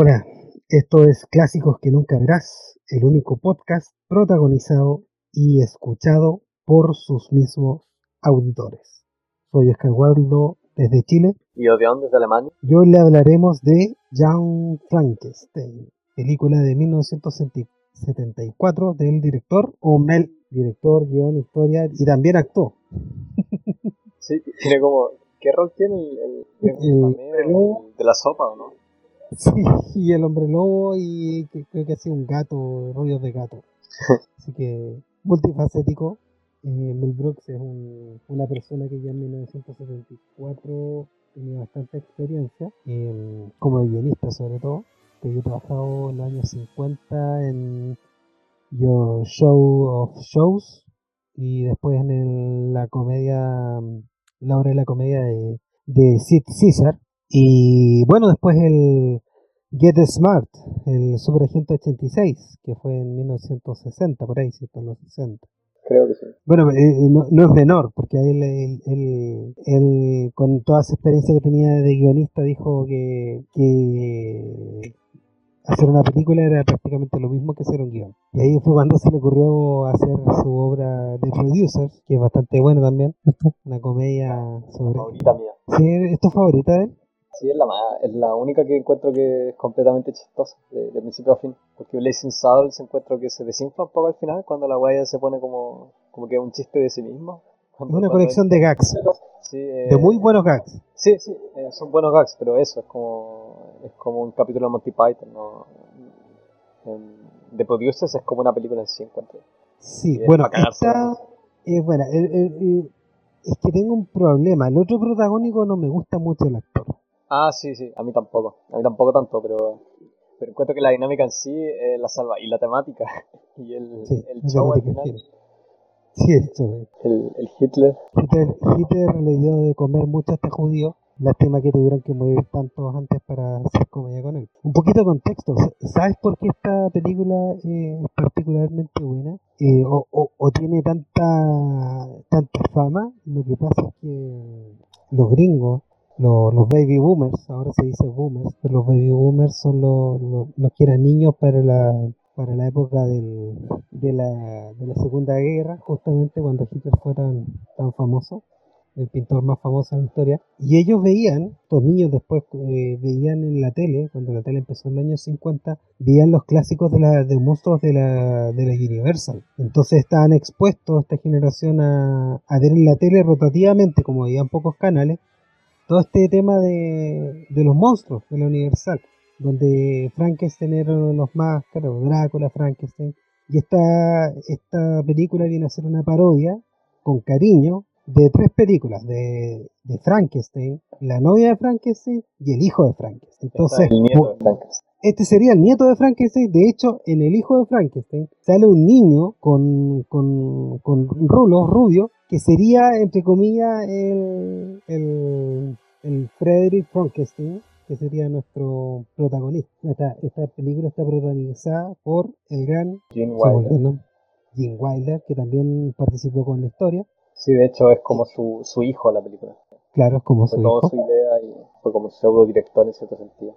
Hola, esto es Clásicos que nunca verás, el único podcast protagonizado y escuchado por sus mismos auditores. Soy Oscar Waldo desde Chile. ¿Y Odeon desde Alemania? Y hoy le hablaremos de Jan Frankenstein, película de 1974 del director Omel, director, guion, historia y también actuó. Sí, tiene como... ¿Qué rol tiene el, el, el, de la sopa o no? Sí, y el hombre lobo y creo que ha sido un gato, rollos de gato. Así que multifacético. Eh, Mel Brooks es un, una persona que ya en 1974 tenía bastante experiencia, eh, como guionista sobre todo, que yo he trabajado en los años 50 en Your Show of Shows y después en la comedia, la obra de la comedia de, de Sid Caesar. Y bueno, después el Get Smart, el Super Agente 86, que fue en 1960, por ahí, ¿cierto? En los 60. Creo que sí. Bueno, eh, eh, no, no, es menor, porque él, él, él, él, con toda esa experiencia que tenía de guionista, dijo que, que hacer una película era prácticamente lo mismo que hacer un guion. Y ahí fue cuando se le ocurrió hacer su obra de Producers, que es bastante buena también. Una comedia sobre... Favorita mía. ¿Sí? ¿Es tu favorita de él? Sí, es la, es la única que encuentro que es completamente chistosa, de, de principio a fin. Porque Blazing Saddles encuentro que se desinfla un poco al final, cuando la guaya se pone como, como que es un chiste de sí mismo. Una colección de gags. Sí, eh, de muy buenos gags. Sí, sí, eh, son buenos gags, pero eso es como, es como un capítulo de Monty Python. ¿no? De Producers es como una película en sí, encuentro. Sí, bueno, esta es buena. es que tengo un problema. El otro protagónico no me gusta mucho el actor. Ah, sí, sí, a mí tampoco. A mí tampoco tanto, pero, pero encuentro que la dinámica en sí eh, la salva. Y la temática. y el, sí, el show al final. Sí, esto, el, el Hitler. Hitler. Hitler le dio de comer mucho a este judío. Lástima que tuvieron que morir tantos antes para hacer comedia con él. Un poquito de contexto. ¿Sabes por qué esta película es particularmente buena? Eh, o, o, o, tiene tanta, tanta fama. Lo que pasa es que los gringos los, los, baby boomers, ahora se dice boomers, pero los baby boomers son los, los, los que eran niños para la, para la época del, de, la, de la Segunda Guerra, justamente cuando Hitler fue tan, tan famoso, el pintor más famoso de la historia. Y ellos veían, estos niños después eh, veían en la tele, cuando la tele empezó en los años 50, veían los clásicos de, la, de monstruos de la, de la Universal. Entonces estaban expuestos esta generación a, a ver en la tele rotativamente, como veían pocos canales, todo este tema de, de los monstruos de la Universal, donde Frankenstein era uno de los más, claro, Drácula, Frankenstein, y esta, esta película viene a ser una parodia, con cariño, de tres películas, de, de Frankenstein, la novia de Frankenstein y el hijo de Frankenstein. Entonces, el nieto de Frankenstein. Este sería el nieto de Frankenstein. De hecho, en el hijo de Frankenstein sale un niño con, con, con rulos, rubio, que sería, entre comillas, el, el, el Frederick Frankenstein, que sería nuestro protagonista. Esta, esta película está protagonizada por el gran Gene Wilder. ¿no? Gene Wilder, que también participó con la historia. Sí, de hecho es como su, su hijo la película. Claro, es como fue su hijo. su idea y fue como pseudo director en cierto sentido.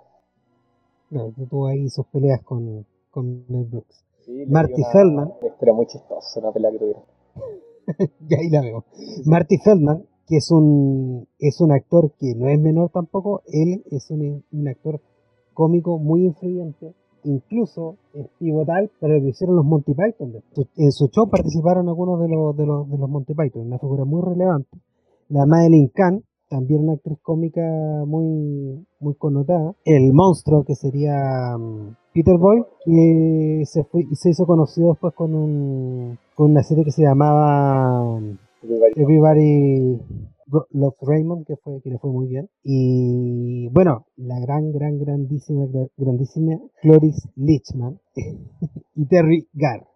Claro, tuvo ahí sus peleas con, con Mel Brooks. Sí, Marty una, Feldman. Una historia muy chistosa, una pelea que tuvieron. y ahí la veo. Marty Feldman, que es un, es un actor que no es menor tampoco, él es un, un actor cómico muy influyente, incluso es pivotal para lo que hicieron los Monty Python. En su show participaron algunos de los, de los, de los Monty Python, una figura muy relevante. La Madeline Kahn, también una actriz cómica muy, muy connotada. El monstruo, que sería um, Peter Boy, que se, fue, se hizo conocido después con, un, con una serie que se llamaba Everybody. Everybody Love Raymond, que, fue, que le fue muy bien. Y bueno, la gran, gran, grandísima, grandísima Cloris Lichman y Terry Garr.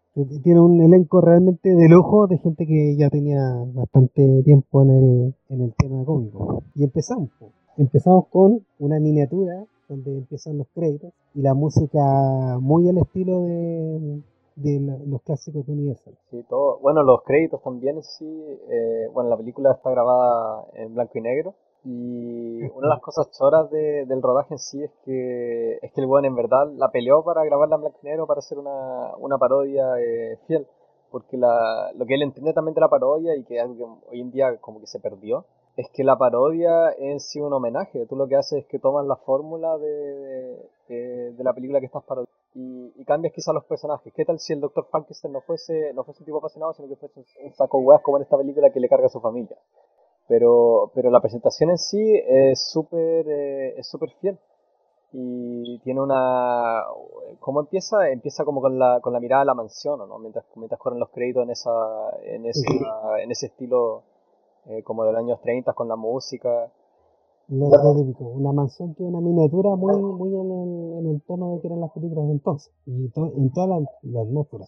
Tiene un elenco realmente de lujo de gente que ya tenía bastante tiempo en el, en el tema cómico. Y empezamos. Empezamos con una miniatura donde empiezan los créditos y la música muy al estilo de, de los clásicos de Universal. Sí, todo. Bueno, los créditos también, sí. eh, bueno, la película está grabada en blanco y negro. Y una de las cosas choras de- del rodaje en sí es que es que el weón en verdad la peleó para grabarla en blanco y negro para hacer una, una parodia eh, fiel. Porque la, lo que él entiende también de la parodia y que es algo que hoy en día como que se perdió, es que la parodia es en sí un homenaje. Tú lo que haces es que tomas la fórmula de, de, de- la película que estás parodiando y, y cambias quizás los personajes. ¿Qué tal si el Dr. Frankenstein no fuese, no fuese un tipo apasionado, sino que fuese un, saco de hueas como en esta película que le carga a su familia? Pero, pero la presentación en sí es súper eh, es súper fiel. Y tiene una... ¿Cómo empieza? Empieza como con la, con la mirada a la mansión, ¿o ¿no? Mientras, mientras corren los créditos en, esa, en, esa, en ese estilo eh, como de los años 30 con la música. Lo, lo típico, una mansión que es una miniatura muy, muy en el, en el tono de que eran las películas de entonces, y to- en toda la, la atmósfera.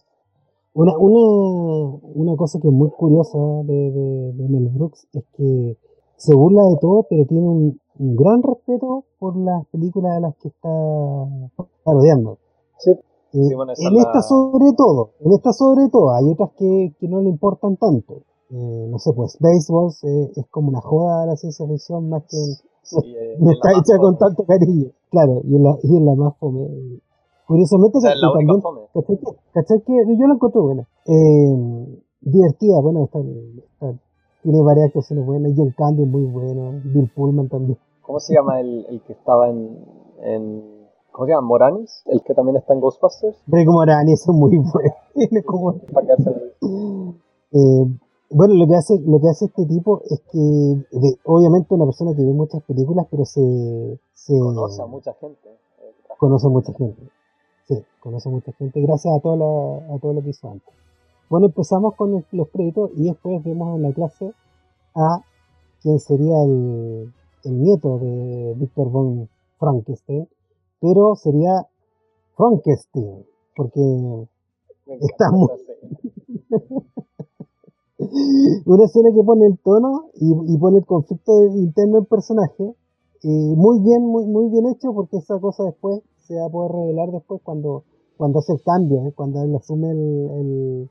Una, una, una cosa que es muy curiosa de, de, de Mel Brooks es que se burla de todo, pero tiene un, un gran respeto por las películas de las que está parodiando. Sí. Eh, Sí, bueno, esa en es esta sobre todo, en esta sobre todo, hay otras que, que no le importan tanto. Eh, no sé, pues Baseballs eh, es como una joda de la ciencia ficción más que Sí, eh, no es está hecha con tanto cariño. Claro, y en la, y en la más fome. Curiosamente, O sea, la también. ¿cachai que, cachai que yo la encontré buena. Eh, divertida, bueno, está, está- tiene varias actuaciones buenas. John Candy es muy bueno, Bill Pullman también. ¿Cómo se llama el, el que estaba en, en... ¿Cómo se llama? ¿Moranis? El que también está en Ghostbusters. Rick Moranis es muy bueno. como- Eh, bueno, lo que hace, lo que hace este tipo es que, de- obviamente, una persona que ve muchas películas, pero se, se conoce a mucha gente. eh, conoce mucha gente. Sí, conoce mucha gente gracias a, toda la, a todo lo que hizo antes. Bueno, empezamos con los créditos y después vemos en la clase a quien sería el, el nieto de Víctor von Frankenstein, pero sería Frankenstein, porque Está muy- una escena que pone el tono y, y pone el conflicto interno del personaje eh, muy bien muy muy bien hecho porque esa cosa después se va a poder revelar después cuando cuando hace el cambio ¿eh? cuando él asume el, el,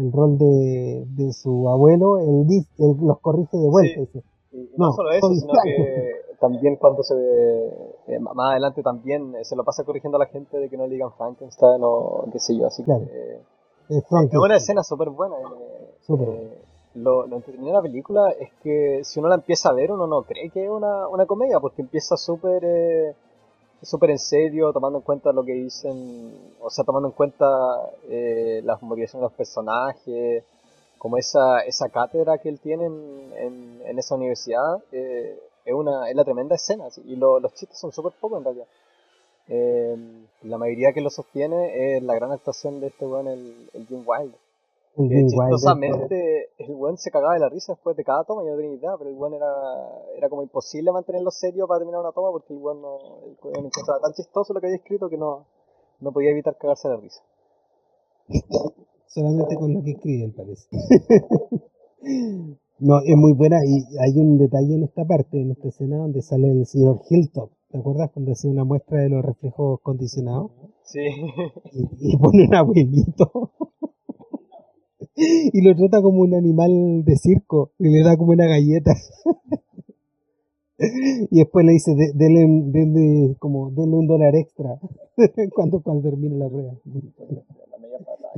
el rol de, de su abuelo él, dice- él los corrige de vuelta Sí. Y, no, No, solo eso, sino Frank. que también cuando se ve, eh, más adelante también eh, se lo pasa corrigiendo a la gente de que no le digan Frankenstein o qué sé yo, así que Claro. eh, es una escena súper buena. eh, lo, lo entretenido de la película es que si uno la empieza a ver uno no cree que es una, una comedia porque empieza súper eh, súper en serio, tomando en cuenta lo que dicen, o sea, tomando en cuenta eh, las motivaciones de los personajes, como esa, esa cátedra que él tiene en, en, en esa universidad, eh, es, una, es la tremenda escena, y lo- los chistes son súper pocos en realidad. Eh, la mayoría que lo sostiene es la gran actuación de este weón, el, el Jim Wilder. Que chistosamente el weón se cagaba de la risa después de cada toma, yo no tenía idea, pero el weón era, era como imposible mantenerlo serio para terminar una toma porque el weón no, el weón encontraba tan chistoso lo que había escrito que no, no podía evitar cagarse de la risa. solamente con lo que escribe, parece. no, es muy buena y hay un detalle en esta parte, en esta escena, donde sale el señor Hilltop. ¿Te acuerdas cuando hacía una muestra de los reflejos condicionados? Sí, Y, y pone un abuelito. y lo trata como un animal de circo y le da como una galleta. y después le dice, "De- denle como, denle un dólar extra cuando, cuando termine la prueba.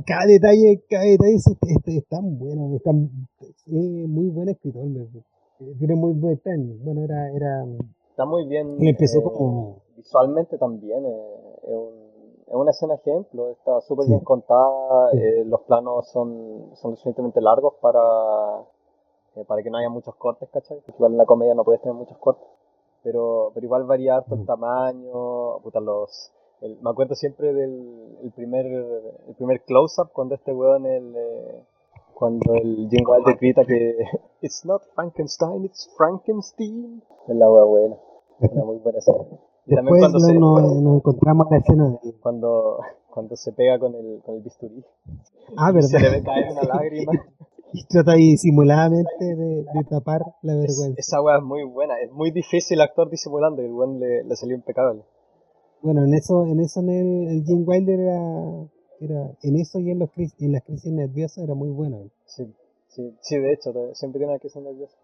cada detalle, cada detalle es, es- es tan bueno, es tan, es muy buen escritor, eh, tiene muy buen timing. Bueno, era, era, Está muy bien. empezó eh, como, Visualmente también eh, es, un- es una escena ejemplo, está súper Sí. bien contada, Sí. eh, los planos son, son suficientemente largos para, eh, para que no haya muchos cortes, ¿cachai? Igual en la comedia no puedes tener muchos cortes, pero, pero igual varía harto el Mm. tamaño, puta, los... el- me acuerdo siempre del el primer, el primer close-up cuando este weón, el, eh, cuando el Jim Wilder grita que It's not Frankenstein, it's Frankenstein. Es la wea buena, una muy buena escena. Después cuando se, nos, nos encontramos en la escena de, cuando, cuando se pega con el, con el bisturí. ah, y se le verdad, ve caer una lágrima. y trata disimuladamente de, de tapar la Es- vergüenza. esa weá es muy buena. Es muy difícil actuar disimulando y el weón le, le salió impecable. Bueno, en eso, en eso en el, el Jim Wilder era, era, en eso y en los en las crisis nerviosas era muy bueno. Sí, sí, sí de hecho, siempre tiene que ser nervioso.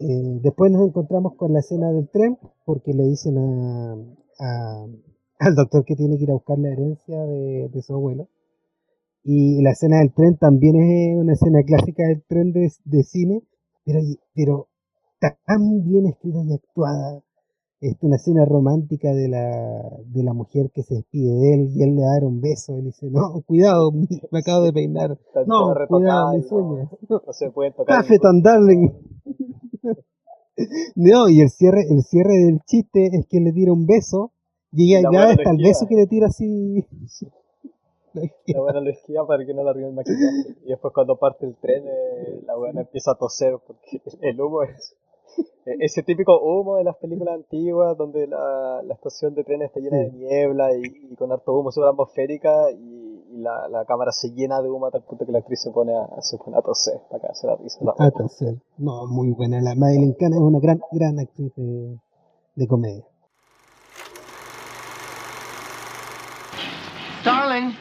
Eh, después nos encontramos con la escena del tren, porque le dicen a, al doctor que tiene que ir a buscar la herencia de, su abuelo. Y la escena del tren también es una escena clásica del tren de, de cine, pero, pero tan bien escrita y actuada es una escena romántica de la, de la mujer que se despide de él y él le da un beso. y dice, no, cuidado, me acabo de peinar. no, cuidado, mi sueño. No, se puede tocar. Café tan darling. No, y el cierre, el cierre del chiste es que le tira un beso y ella ya hasta el beso que le tira así. La buena lo esquiva para que no arriba el maquillaje. Y después cuando parte el tren, eh, la buena empieza a toser porque el humo es e-, ese típico humo de las películas antiguas donde la, la estación de tren está llena de niebla y, con harto humo sobre atmosférica y, la, la, cámara se llena de humo a tal punto que la actriz se pone a, se pone a toser para que se la risa. A toser. No, muy buena. La Madeline Kahn es una gran, gran actriz de, de comedia. Darling.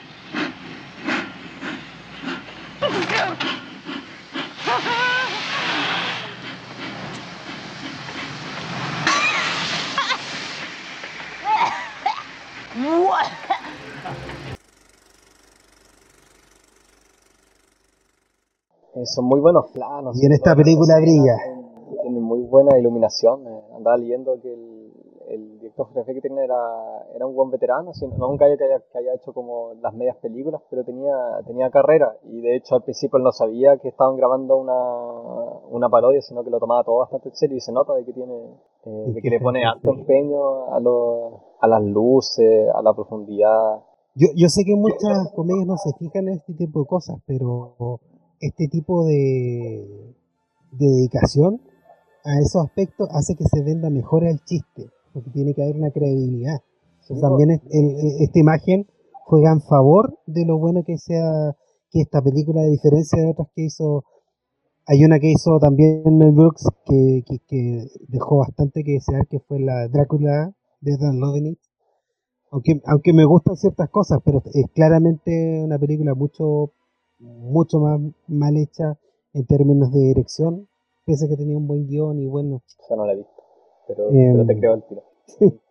Eh, son muy buenos planos. Y en esta película brilla. Tiene muy buena iluminación. Eh, andaba leyendo que el, el director fotografía que tiene era, era un buen veterano, no un gallo que haya, que haya hecho como las medias películas, pero tenía, tenía carrera. Y de hecho al principio él no sabía que estaban grabando una, una parodia, sino que lo tomaba todo bastante en serio y se nota de que tiene, eh, de que le pone alto empeño a, los, a las luces, a la profundidad. Yo, yo sé que muchas comedias no se fijan en este tipo de cosas, pero este tipo de, dedicación a esos aspectos hace que se venda mejor el chiste, porque tiene que haber una credibilidad. también esta imagen juega en favor de lo bueno que sea que esta película, a diferencia de otras que hizo, hay una que hizo también Mel Brooks que, que, dejó bastante que desear, que fue la Drácula de Dan Loving Aunque, aunque me gustan ciertas cosas, pero es claramente una película mucho mucho más mal hecha en términos de dirección, pese a que tenía un buen guion y bueno. Eso no la he visto, pero, pero te creo el tiro.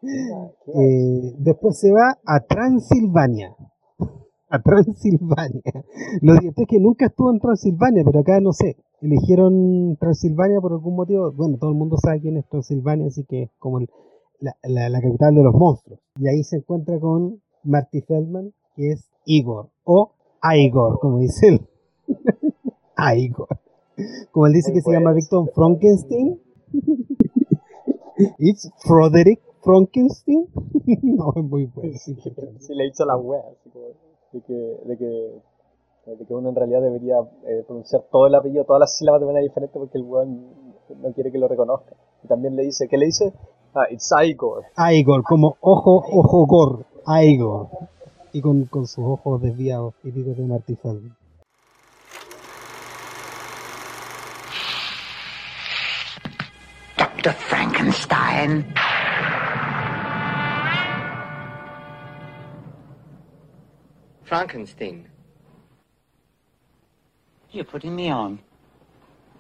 eh, después se va a Transilvania. A Transilvania. Lo cierto es que nunca estuvo en Transilvania, pero acá no sé. Eligieron Transilvania por algún motivo. Bueno, todo el mundo sabe quién es Transilvania, así que es como la, la, la, capital de los monstruos. Y ahí se encuentra con Marty Feldman, que es Igor, o Igor, como dice él. Igor. Como él dice que se llama Victor Frankenstein. It's Frederick Frankenstein. no, es muy bueno. Sí, le he dicho la wea, de que, de que de que uno en realidad debería eh, pronunciar todo el apellido, todas las sílabas de manera diferente porque el weón no quiere que lo reconozca. Y también le dice, ¿qué le dice? Ah, it's Igor. Igor, como ojo, ojo, gor. Igor y con, con sus ojos desviados, típicos de Marty Feldman. Dr. Frankenstein. Frankenstein. You're putting me on.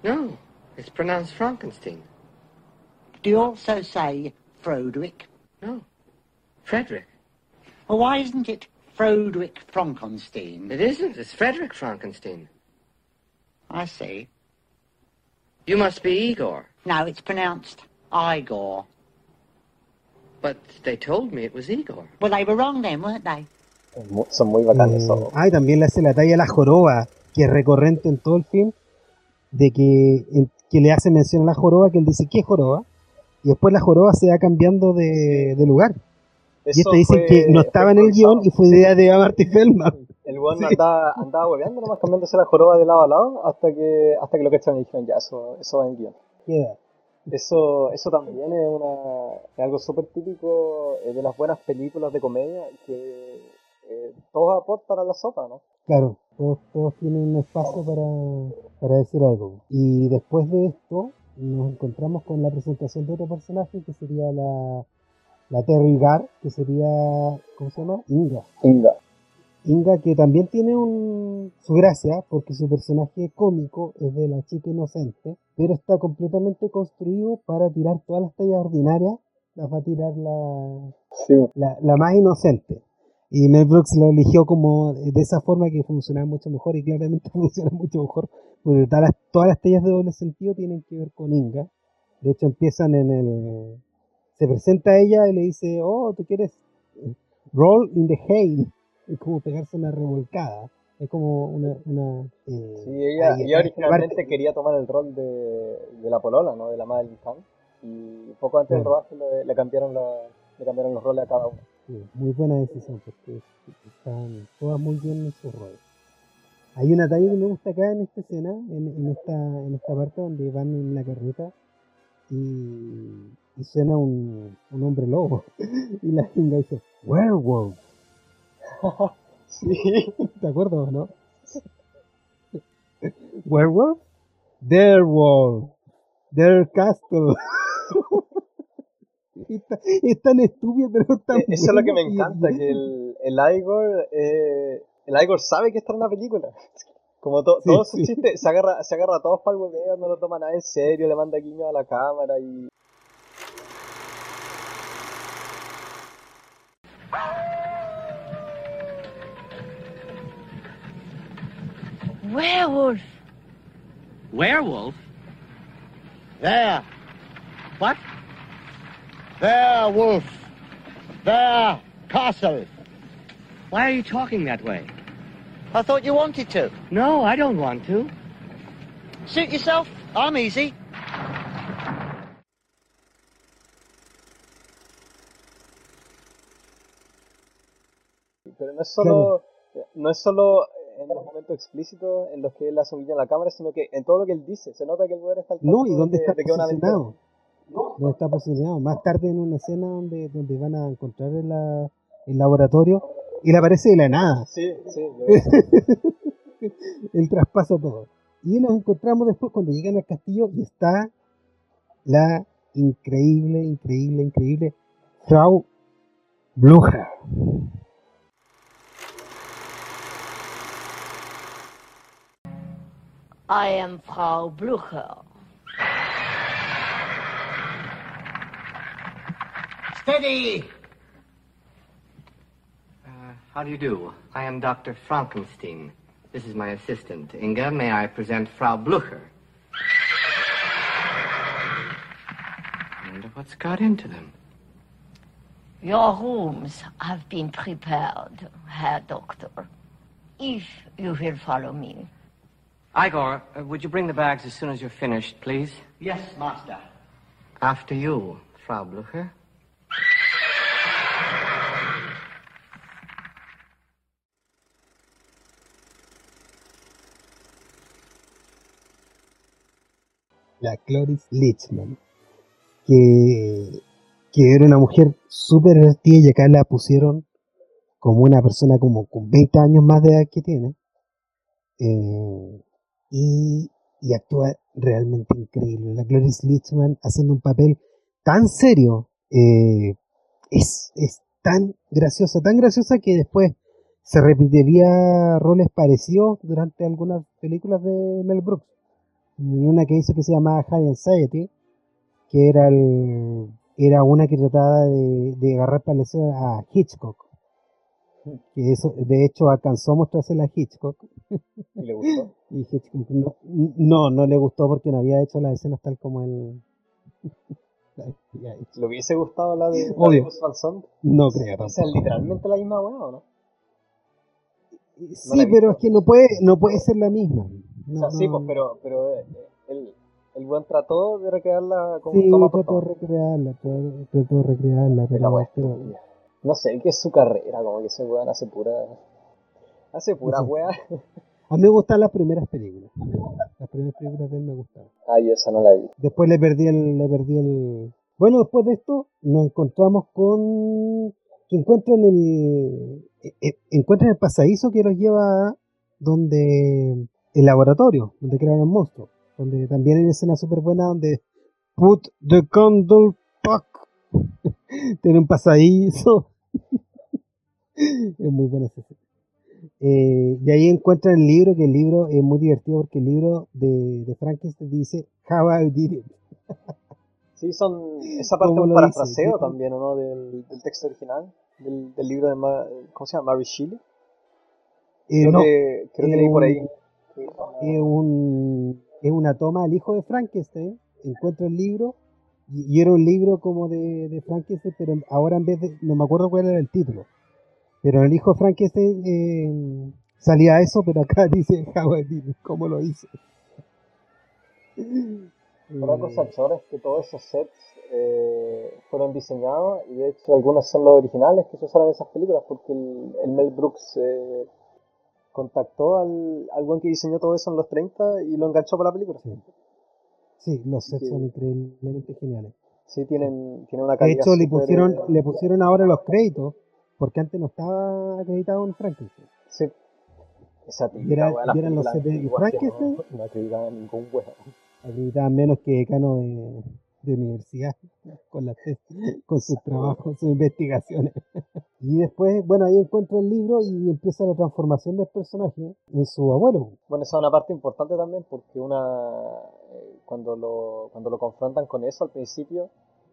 No, it's pronounced Frankenstein. Do you also say Froderick? No, Frederick. Well, why isn't it Frederick Frankenstein. It isn't. It's Frederick Frankenstein. I see. You must be Igor. No, it's pronounced Igor. But they told me it was Igor. Well, they were wrong then, weren't they? Son muy bacanes. Eh, ah, también le hace la talla a la joroba, que es recurrente en todo el film, de que, que le hace mención a la joroba, que él dice, ¿qué joroba? Y después la joroba se va cambiando de, de lugar y este dice que no estaba en el guion y fue idea de Marty Feldman. El weón andaba, andaba hueveando nomás cambiándose la joroba de lado a lado hasta que, hasta que lo que y dijeron, ya, eso, eso va en guion. Eso, eso también es, una, es algo súper típico eh, de las buenas películas de comedia que eh, todos aportan a la sopa, ¿no? Claro, todos, todos tienen un espacio para, para decir algo. Y después de esto nos encontramos con la presentación de otro personaje que sería la la Terry Gar, que sería, ¿cómo se llama? Inga. Inga. Inga que también tiene un, su gracia, porque su personaje cómico es de la chica inocente, pero está completamente construido para tirar todas las tallas ordinarias, las va a tirar la, Sí, la, la más inocente. Y Mel Brooks lo eligió como de esa forma que funciona mucho mejor y claramente funciona mucho mejor, porque todas las, todas las tallas de doble sentido tienen que ver con Inga. De hecho empiezan en el... Se presenta a ella y le dice, oh, tú quieres roll in the hay. Es como pegarse una revolcada. Es como una... una eh, Sí, ella, ahí, ella originalmente parte- quería tomar el rol de, de la polola, ¿no? De la Madeline Kahn. Y poco antes del Claro. rodaje le, le cambiaron la, le cambiaron los roles a cada uno. Sí, muy buena decisión porque están todas muy bien en su rol. Hay una talla que me gusta acá en esta escena, en, en esta, en esta parte donde van en la carreta y, y suena un, un hombre lobo. y la chinga dice, Werewolf. Sí. ¿Te acuerdas o no? Werewolf? Their wolf. Their castle. es, tan, es tan estúpido, pero tan Eh, Eso es lo que me encanta, que el, el Igor, eh, el Igor sabe que está en una película. Como to- Sí, todos sus sí. chistes, se agarra, se agarra a todos para el hueveo, no lo toma nada en serio, le manda guiños a la cámara y... Werewolf. Werewolf? There. What? There, wolf. There, castle. Why are you talking that way? I thought you wanted to. No, I don't want to. Suit yourself. I'm easy. No es solo, no es solo en los momentos explícitos en los que él hace un guiño a la cámara, sino que en todo lo que él dice, se nota que el weón está al No, ¿y dónde de, está de posicionado? ¿Dónde está posicionado? Más tarde en una escena donde, donde van a encontrar el, la- el laboratorio, él aparece de la nada. Sí, sí, él traspasa todo. Y nos encontramos después cuando llegan al castillo y está la increíble, increíble, increíble Frau Blucher. I am Frau Blucher. Steady. Uh, how do you do? I am Dr. Frankenstein. This is my assistant. Inga, may I present Frau Blucher? I wonder what's got into them. Your rooms have been prepared, Herr Doctor. If you will follow me. Igor, uh, would you bring the bags as soon as you're finished, please? Yes, master. After you, Frau Blucher. la Cloris Lichman, que, que era una mujer súper divertida y acá la pusieron como una persona como con 20 años más de edad que tiene. eh, y, y actúa realmente increíble. La Cloris Lichman haciendo un papel tan serio, eh, es, es tan graciosa, tan graciosa que después se repetiría roles parecidos durante algunas películas de Mel Brooks una que hizo que se llamaba High Anxiety, que era el, era una que trataba de, de agarrar para a Hitchcock. Que eso, de hecho, alcanzó a mostrársela a Hitchcock. Y le gustó. Y Hitchcock no, no, no le gustó porque no había hecho las escenas tal como él. ¿Le hubiese gustado la de, la de Obvio. No creo O sea, literalmente la misma weá, ¿o no? Sí, pero es que no puede, no puede ser la misma. O sea, sí, pues, pero, pero eh, el, el buen trató de recrearla como Sí, toma trató de recrearla, trató, de recrearla, pero, pero-. No sé, que es su carrera, como que ese weón hace pura... Hace pura weá. A mí me gustan las primeras películas. Las primeras películas de él me gustaban. Ah, yo esa no la vi. Después le perdí el, le perdí el. Bueno, después de esto nos encontramos con que encuentran el eh, eh, encuentran el pasadizo que los lleva a donde el laboratorio, donde crearon el monstruo, donde también hay una escena súper buena donde put the candle back. Tiene un pasadizo. es muy buena esa. Eh, y ahí encuentran el libro, que el libro es muy divertido porque el libro de, de Frankenstein dice How I Did It. Sí, son esa parte es ¿Cómo un parafraseo dice? también, ¿o no? Del, del texto original, del, del libro de, Ma- ¿cómo se llama? Mary Shelley. Eh, Creo no, que, creo que eh, leí por ahí. es, un, es una toma al hijo de Frankenstein. Encuentro el libro y, y era un libro como de, de Frankenstein, pero ahora en vez de, no me acuerdo cuál era el título, pero el hijo de Frankenstein eh, salía eso, pero acá dice How I Did It, cómo lo hice. Una cosa chora es que todos esos sets eh, fueron diseñados y de hecho algunos son los originales que se usaron en esas películas porque el, el Mel Brooks eh, contactó al, al buen que diseñó todo eso en los 30 y lo enganchó para la película. Sí. Sí, los sets que- son increíblemente geniales. Sí, tienen, tienen una De calidad hecho, le pusieron, eh, le pusieron ahora los créditos, porque antes no estaba acreditado en Frankenstein. Sí. Esa y eran los sets de Frankenstein. No, no acreditaban ningún weón. Acreditaba menos que decano de, de universidad, con, las tes- con sus trabajos, sus investigaciones. Y después, bueno, ahí encuentra el libro y empieza la transformación del personaje en su abuelo. Bueno, esa es una parte importante también porque una eh, cuando lo cuando lo confrontan con eso al principio,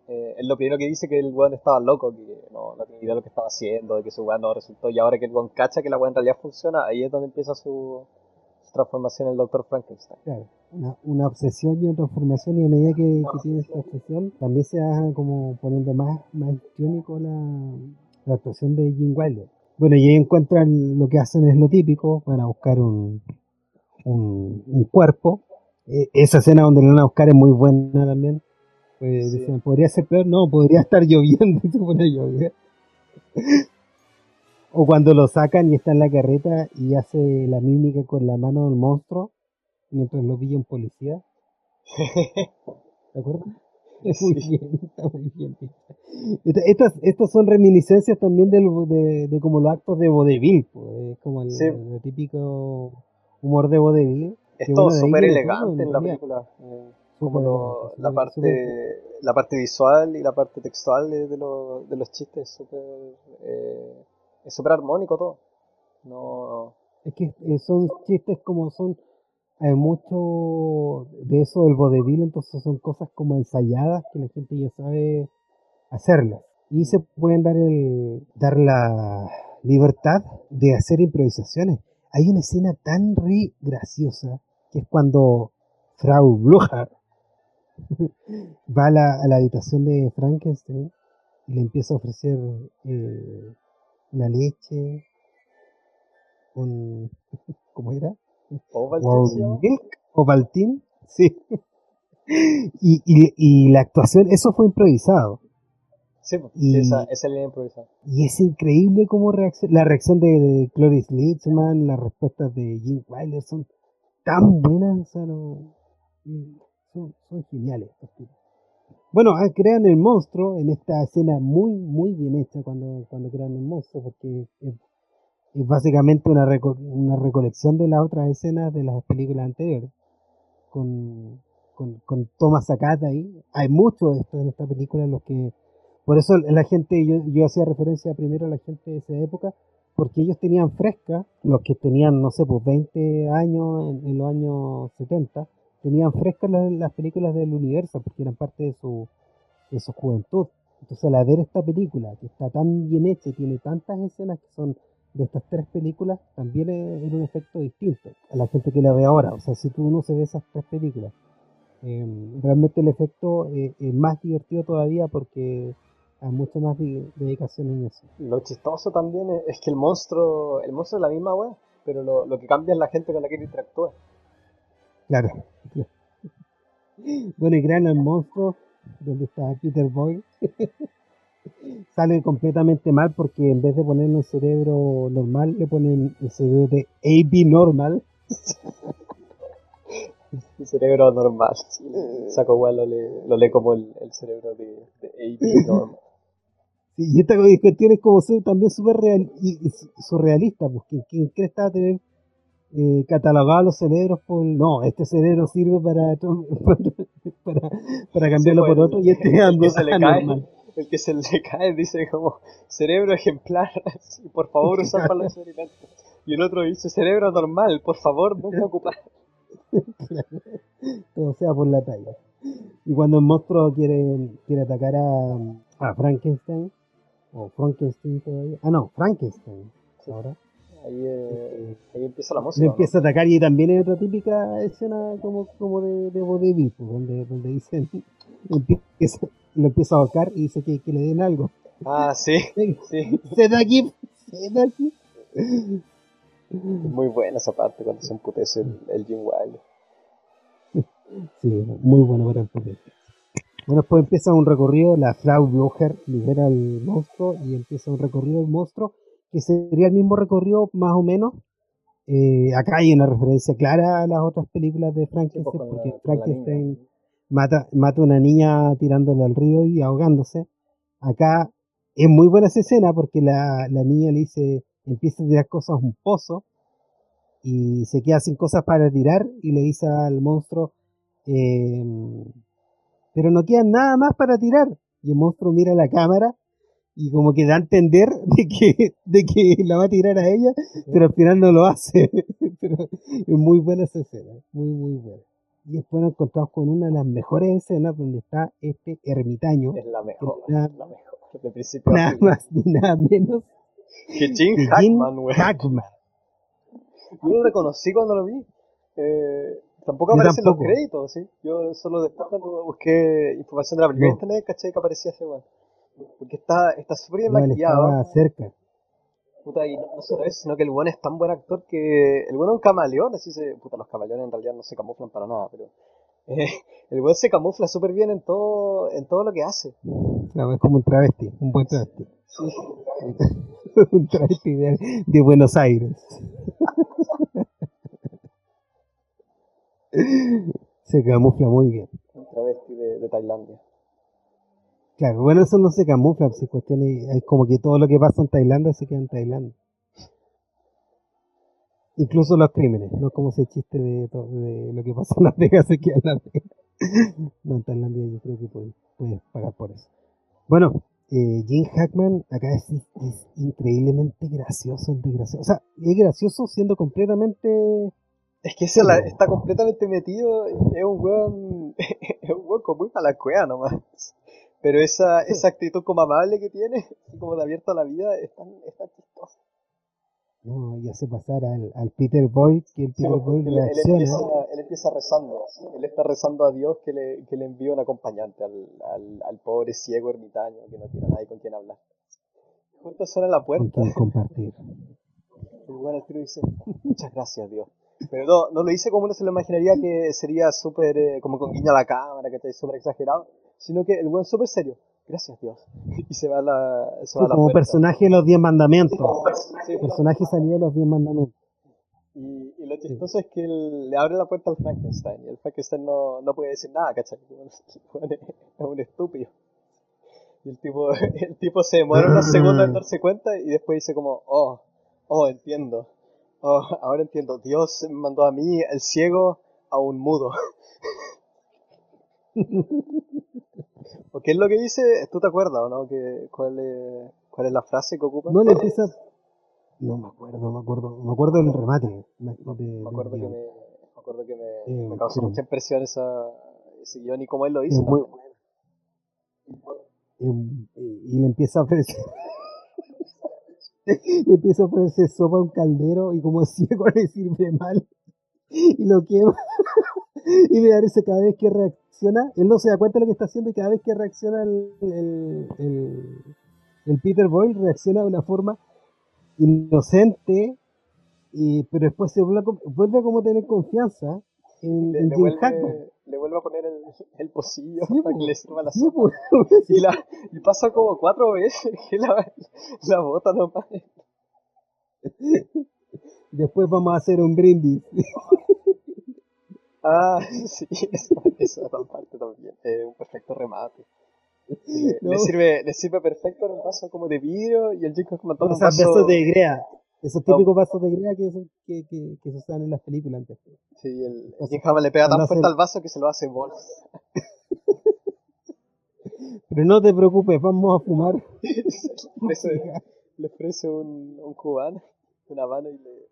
eh, es lo primero que dice que el weón estaba loco, que no, no tenía idea de lo que estaba haciendo, de que su weón no resultó, y ahora que el weón cacha que la weón en realidad funciona, ahí es donde empieza su, su transformación en el Doctor Frankenstein. Claro, una, una obsesión y una transformación, y a medida que, que tiene esta obsesión, también se va como poniendo más, más histriónico la, la actuación de Jim Wilder. Bueno, y ahí encuentran lo que hacen es lo típico, van a buscar un, un, un cuerpo. Eh, esa escena donde lo van a buscar es muy buena también. Pues Sí. decían, ¿podría ser peor? No, podría estar lloviendo y se pone a llover. O cuando lo sacan y está en la carreta y hace la mímica con la mano del monstruo mientras lo pilla un policía. ¿Te acuerdas? Muy bien, está muy bien. Esta- Estas, estas son reminiscencias también del, de, de como los actos de vodevil, pues, es como el, Sí. el típico humor de vodevil. Es todo bueno, súper elegante en la película. eh, como lo- la parte la parte visual y la parte textual de, los, de los chistes es súper eh, es súper armónico todo. No, Es que eh, son chistes como son, hay mucho de eso del vodevil, entonces son cosas como ensayadas que la gente ya sabe hacerlas. Y se pueden dar el dar la libertad de hacer improvisaciones. Hay una escena tan re graciosa que es cuando Frau Blücher va a la, a la habitación de Frankenstein y le empieza a ofrecer eh, una leche, un ¿cómo era? Ovaltine, sí. Y, y, y la actuación, eso fue improvisado. Sí, pues, Y- esa, esa línea improvisada. Y es increíble cómo reacciona, la reacción de, de Cloris Leachman, las respuestas de Jim Wilder son tan buenas, o sea, no- son, son geniales. Bueno, ah, crean el monstruo en esta escena muy, muy bien hecha cuando, cuando crean el monstruo, porque es, es básicamente una, reco- una recolección de las otras escenas de las películas anteriores, con, con, con tomas sacadas ahí. Hay mucho de esto en esta película, en los que por eso la gente, yo, yo hacía referencia primero a la gente de esa época, porque ellos tenían fresca, los que tenían, no sé, pues 20 años en, en los años 70, tenían frescas las, las películas del universo, porque eran parte de su, de su juventud. Entonces, al ver esta película, que está tan bien hecha y tiene tantas escenas que son de estas tres películas, también es- era un efecto distinto a la gente que la ve ahora. O sea, si tú no se ve esas tres películas, eh, realmente el efecto eh, es más divertido todavía porque hay mucha más de- dedicación en eso. Lo chistoso también es, es que el monstruo, el monstruo es la misma wea, pero lo, lo que cambia es la gente con la que interactúa. Claro. Bueno, y crean el monstruo, donde está Peter Boyle, sale completamente mal porque en vez de ponerle un cerebro normal, le ponen el cerebro de AB normal. El cerebro normal. sí. Saco wea lo lee, lo lee como el, el cerebro de, de AB normal. Sí, y esta cuestión es como ser también súper real, y, su- surrealista, pues ¿quién, quién cree que tener eh, catalogados los cerebros por no, este cerebro sirve para para, para cambiarlo pues, por otro y este el ando que se le cae, anormal. El que se le cae dice como cerebro ejemplar, sí, por favor usar para los experimentos. Y el otro dice, cerebro normal, por favor, nunca ocupar. Todo sea por la talla. Y cuando el monstruo quiere, quiere atacar a, a Frankenstein, o Frankenstein todavía. Ah, no, Frankenstein. Ahora. Ahí, eh, ahí empieza la Le música. ¿no? empieza a atacar y también hay otra típica escena como, como de, de pues, donde, donde dicen, empieza, lo empieza a ahorcar y dice que, que le den algo. Ah, sí, sí. Se da aquí, se da aquí. Muy buena esa parte cuando se emputece el, el Jim Wilder. Sí, muy bueno para el potencia. Bueno, después empieza un recorrido, la Frau Blocher libera al monstruo y empieza un recorrido del monstruo, que sería el mismo recorrido más o menos. Eh, acá hay una referencia clara a las otras películas de Frankenstein, pues, la- porque Frankenstein. Mata, mata a una niña tirándole al río y ahogándose. Acá es muy buena esa escena porque la, la niña le dice, empieza a tirar cosas a un pozo y se queda sin cosas para tirar y le dice al monstruo, eh, pero no queda nada más para tirar. Y el monstruo mira la cámara y como que da a entender de que, de que la va a tirar a ella, pero al final no lo hace. pero es muy buena esa escena, muy, muy buena. Y después nos encontramos con una de las mejores escenas donde está este ermitaño, Es la mejor, Nada- la mejor. De principio a nada fin. más ni nada menos Que Jim Hackman, weón. Hackman. Yo lo reconocí cuando lo vi. Eh, tampoco aparecen tampoco. los créditos, ¿sí? Yo solo después cuando busqué información de la película No. en internet, caché que aparecía ese weón. Porque está está súper bien No, maquillado. estaba cerca. Puta, y no, solo eso, sino que el weón es tan buen actor que el weón es un camaleón, así se. Puta, los camaleones en realidad no se camuflan para nada, pero. eh, el weón se camufla súper bien en todo, en todo lo que hace. No, es como un travesti, un buen travesti. Sí. un travesti de, de Buenos Aires. se camufla muy bien. Un travesti de, de Tailandia. Claro, bueno, eso no se camufla, pues, si cuestión es, es como que todo lo que pasa en Tailandia se queda en Tailandia. Incluso los crímenes, no es como ese chiste de, de lo que pasa en Las Vegas se queda en Las Vegas. No, en Tailandia yo creo que puedes, puedes pagar por eso. Bueno, eh, Jim Hackman acá es, es increíblemente gracioso, el desgraciado. O sea, es gracioso siendo completamente... Es que ese la- está completamente metido, es un weón, es un weón con muy mala cueva nomás. Pero esa, esa actitud como amable que tiene, como de abierto a la vida, es tan, es tan chistosa. No, y hace pasar al, al Peter Boyd, que el Peter Boyd él, él reacciona. empieza, él empieza rezando, él está rezando a Dios que le, que le envíe un acompañante al, al, al pobre ciego ermitaño que no tiene a nadie con quien hablar. Justo suena la con puerta, quien compartir. y bueno, el tiro dice, muchas gracias Dios. Pero no, no lo hice como uno se lo imaginaría que sería súper, eh, como con guiño a la cámara, que está súper exagerado, sino que el buen súper serio, gracias Dios. Y se va a la, se Sí, va a la como puerta. personaje de los Diez Mandamientos. Sí, Personaje salido de los Diez Mandamientos. Y, y lo chistoso es que él le abre la puerta al Frankenstein y el Frankenstein no, no puede decir nada, ¿cachai? Es un estúpido. Y el tipo, el tipo se demora unos segundos en darse cuenta y después dice como, oh, oh, entiendo. Oh, ahora entiendo. Dios me mandó a mí, el ciego, a un mudo. ¿O qué es lo que dice? ¿Tú te acuerdas o no? ¿Que, cuál, es, ¿Cuál es la frase que ocupa? No le empieza. No me acuerdo, me acuerdo. Me acuerdo del remate. Me, de- Me del acuerdo que me, me acuerdo que me, Eh, me causó mucha impresión esa, ese guion y cómo él lo hizo. muy y le empieza a ofrecer. le empieza a ofrecer sopa a un caldero y como ciego le sirve mal y lo quema. y me parece cada vez que reacciona, él no se da cuenta de lo que está haciendo y cada vez que reacciona el, el, el, el Peter Boyle reacciona de una forma inocente, y, pero después se vuelve a, vuelve a como tener confianza en, Le, en le Jim Hackman. vuelve, le vuelve a poner el, el pocillo Sí, para que le sirva la Sí, sopa. Y, la, y pasa como cuatro veces que la, la bota nomás. Después vamos a hacer un brindis. Ah, sí, esa, esa parte también. Es un perfecto remate. Le, No. le sirve, le sirve perfecto en un vaso como de vidrio y el Jim Hackman toma O un sea, vaso... vasos de grea. Esos No. típicos vasos de grea que, que, que, que se usan en las películas antes. Sí, el, o el Hackman le pega tan fuerte al vaso que se lo hace bolsa. Pero no te preocupes, vamos a fumar. le ofrece, un, un cubano. una mano y le,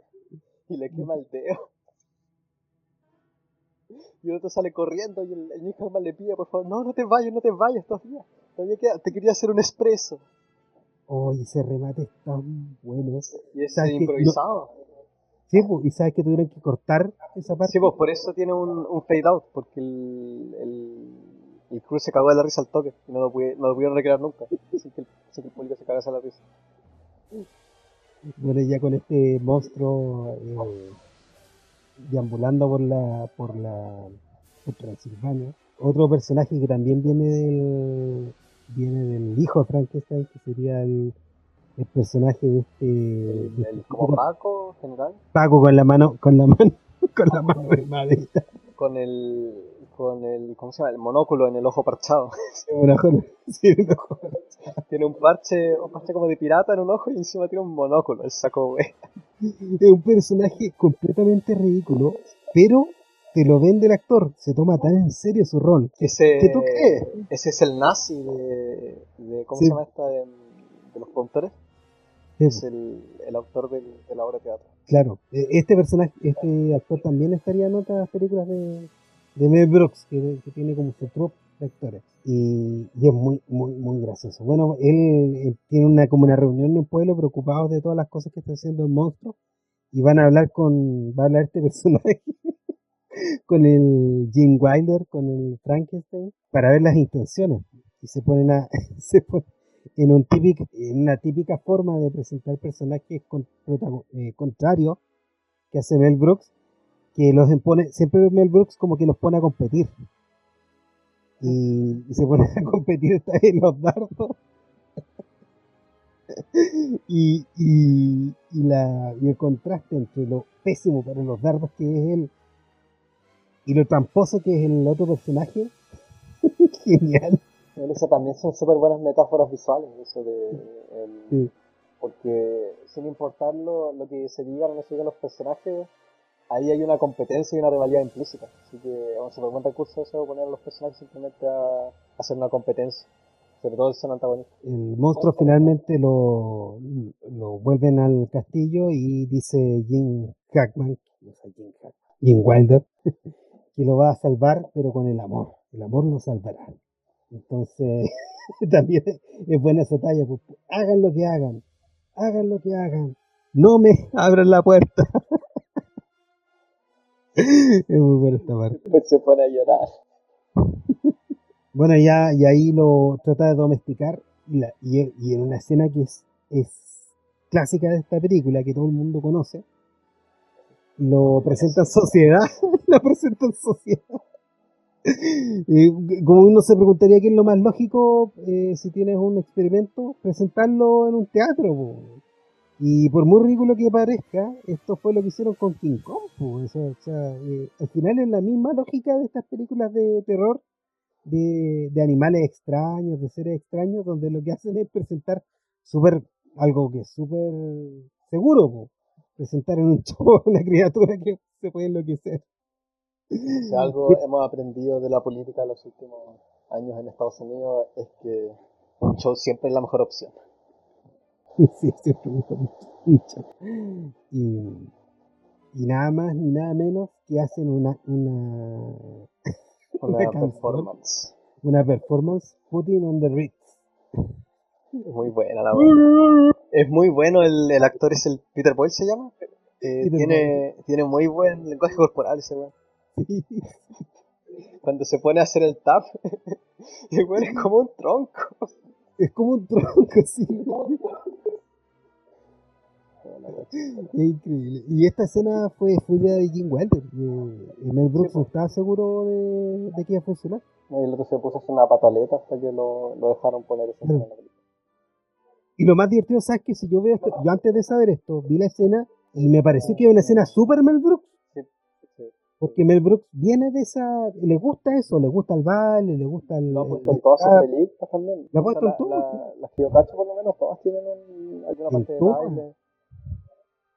y le quema el dedo. Y el otro sale corriendo y el, el Hackman le pide, por favor, no, no te vayas, no te vayas todavía. Todavía queda, te quería hacer un expreso. Oye, ese remate es tan bueno. Y es ¿Sabes qué? improvisado. Sí, pues, y sabes que tuvieron que cortar esa parte. Sí, pues por eso tiene un, un fade out, porque el, el, el crew se cagó de la risa al toque y no lo, pude- no lo pudieron recrear nunca. Sin que, sin que el público se cagase de la risa. Bueno, ya con este monstruo eh, deambulando por la, por la por Transilvania. Otro personaje que también viene del viene del hijo de Frankenstein, que sería el, el personaje de este, El, de el este como Paco, general, Paco con la mano, con la mano, con la mano de madera. con el, con el, ¿cómo se llama? El monóculo en el ojo parchado. Sí, un ojo. tiene un parche, un parche como de pirata en un ojo y encima tiene un monóculo, el saco, güey. Es un personaje completamente ridículo, pero te lo vende el actor, se toma tan en serio su rol. Ese, ¿Qué tú crees? Ese es el nazi de, de ¿cómo Sí. se llama esta? De, de los productores. Sí, Es el, el autor del- de la obra de teatro. Claro, eh, este personaje, este actor también estaría en otras películas de, de Mel Brooks, que, tiene como su troupe de actores. Y, es muy, muy, muy gracioso. Bueno, él tiene una como una reunión en el pueblo preocupados de todas las cosas que está haciendo el monstruo y van a hablar con, va a hablar este personaje con el Jim Wilder, con el Frankenstein, para ver las intenciones. Y se ponen a, se ponen en un en una típica forma de presentar personajes con, eh, contrarios que hace Mel Brooks, que los impone, siempre Mel Brooks como que los pone a competir. Y, y se pone a competir en los dardos. y, y, y, la, y el contraste entre lo pésimo para los dardos que es él y lo tramposo que es el otro personaje, genial. Bueno, Eso también son súper buenas metáforas visuales, eso de... el- Sí. Porque sin importar lo, lo que se digan o no se digan los personajes, ahí hay una competencia y una rivalidad implícita. Así que es un súper buen recurso eso poner a los personajes simplemente a, hacer una competencia. Sobre todo si son antagonistas. El monstruo finalmente lo, lo vuelven al castillo y dice Jim Hackman, o sea, Jim, Hack- Jim Wilder, que lo va a salvar, pero con el amor. El amor lo salvará. Entonces, también es buena esa talla. pues, hagan lo que hagan, hagan lo que hagan. No me abran la puerta. es muy buena esta parte. Después se pone a llorar. Bueno, ya y ahí lo trata de domesticar y, la- y, y en una escena que es, es clásica de esta película, que todo el mundo conoce, lo presenta en sociedad, lo presenta en sociedad. Y como uno se preguntaría qué es lo más lógico eh, si tienes un experimento, presentarlo en un teatro. po. Y por muy ridículo que parezca, esto fue lo que hicieron con King Kong. po. O sea, eh, al final es la misma lógica de estas películas de terror de, de animales extraños, de seres extraños, donde lo que hacen es presentar súper algo que es súper seguro, presentar en un show una criatura que se puede enloquecer. Si algo hemos aprendido de la política en los últimos años en Estados Unidos es que un show siempre es la mejor opción. Sí, siempre me mucho. Y, y nada más ni nada menos que hacen una, una, Una performance. una performance putting on the Ritz. Es muy buena la verdad. Es muy bueno el, el actor, es el Peter Boyle se llama. Eh, tiene, tiene muy buen lenguaje corporal ese weón. Cuando se pone a hacer el tap, el weón es como un tronco. Es como un tronco, sí. Es increíble. Y esta escena fue, fue idea de Jim Wilder. que Mel Brooks no estaba seguro de, de que iba a funcionar. Y el otro se puso a hacer una pataleta hasta que lo, lo dejaron poner esa escena. Y lo más divertido, ¿sabes? Que si yo veo esto, yo antes de saber esto, vi la escena y me pareció que era una escena súper Mel Brooks. Porque Mel Brooks viene de esa. Le gusta eso, le gusta el baile, le gusta el. Lo ha el- puesto en el todas sus películas también. Lo ha puesto en todas, Las que yo cacho por lo menos todas tienen un- alguna parte de baile.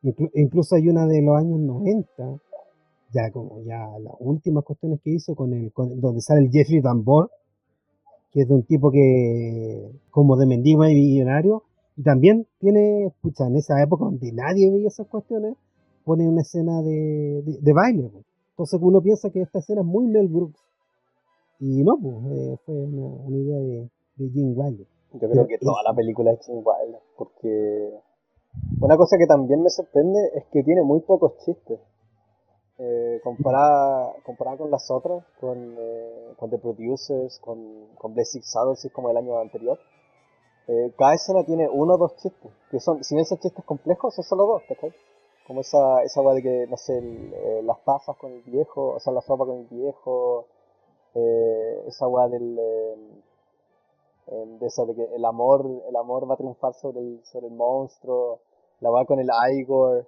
Inclu- incluso hay una de los años 90, ya como ya las últimas cuestiones que hizo con el, con, donde sale el Jeffrey Tambor, que es de un tipo que como de mendigo y millonario, Y también tiene, pucha, en esa época donde nadie veía esas cuestiones, pone una escena de, de, de baile. po. Entonces uno piensa que esta escena es muy Mel Brooks. Y no, pues, eh, fue una, una idea de, de Jim Wilder. Yo Pero creo que toda la película es Jim Wilder, porque una cosa que también me sorprende es que tiene muy pocos chistes. Eh, comparada, comparada con las otras, con, eh, con The Producers, con, con Blazing Saddles, es como el año anterior, eh, cada escena tiene uno o dos chistes, que son, si bien son chistes complejos, son solo dos, ¿cachai? Como esa, esa de que, no sé, el- eh, las tazas con el viejo, o sea, la sopa con el viejo, eh, esa weá del, em, de eso de que el amor, el amor va a triunfar sobre el, sobre el monstruo, la weá con el Igor,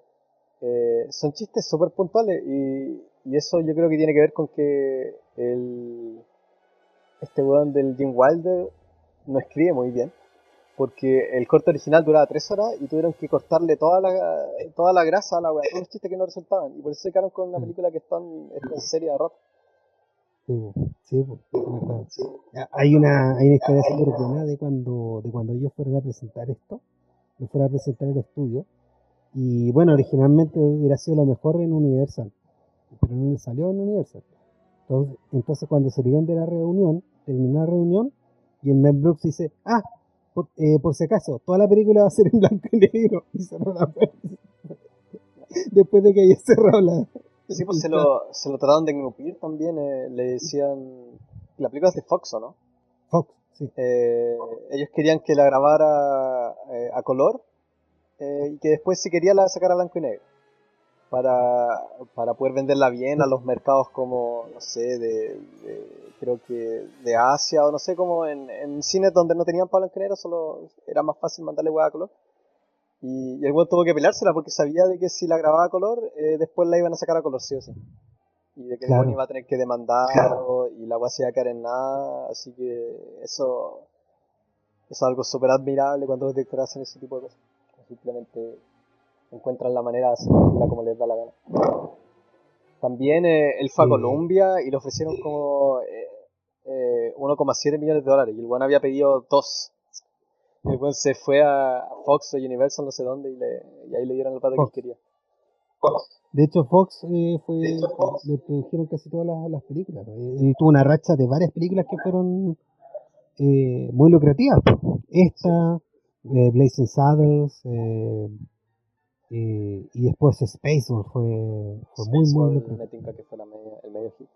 eh, son chistes súper puntuales y, y eso yo creo que tiene que ver con que el, este weón del Jim Wilder no escribe muy bien, porque el corte original duraba tres horas y tuvieron que cortarle toda la, toda la grasa a la weá, todos los chistes que no resultaban, y por eso se quedaron con una película que está en, serie de rota. Sí, sí, verdad. Ah, Hay una, hay una historia súper buena de cuando, de cuando ellos fueron a presentar esto, lo fueron a presentar en el estudio. Y bueno, originalmente hubiera sido lo mejor en Universal, pero no le salió en Universal. Entonces, entonces cuando salieron de la reunión, terminó la reunión, y el Mel Brooks dice, ah, por, eh, por si acaso, toda la película va a ser en blanco y negro, y cerró la puerta. Después de que haya cerrado la... Sí, pues se lo, se lo trataron de engrupir también, eh, le decían... La película es de Fox, ¿o no? Fox, Eh, ellos querían que la grabara eh, a color eh, y que después si quería la sacara a blanco y negro para, para poder venderla bien a los mercados como, no sé, de, creo que de Asia o no sé, como en, cines donde no tenían para blanco y negro, solo era más fácil mandarle hueá a color. Y, el tuvo que pelársela porque sabía de que si la grababa a color, después la iban a sacar a color sí o sí. Y de que el Claro. weón iba a tener que demandarlo y la weá se iba a quedar en nada, así que eso, eso es algo súper admirable cuando los directores hacen ese tipo de cosas. Simplemente encuentran la manera de hacer como les da la gana. También eh, él fue a. Colombia y le ofrecieron como eh, eh, 1,7 millones de dólares y el weón había pedido 2. Y el weón se fue a Fox o Universal, no sé dónde, y, le, y ahí le dieron el pato que él Fox. De hecho, Fox eh, fue, le produjeron casi todas las, las películas. ¿no? Él tuvo una racha de varias películas que fueron eh, muy lucrativas. po. Esta, eh, Blazing Saddles, eh, eh, y después Spaceball fue, fue muy, muy Spaceball, lucrativo. me tinca que fue la media- el medio hit.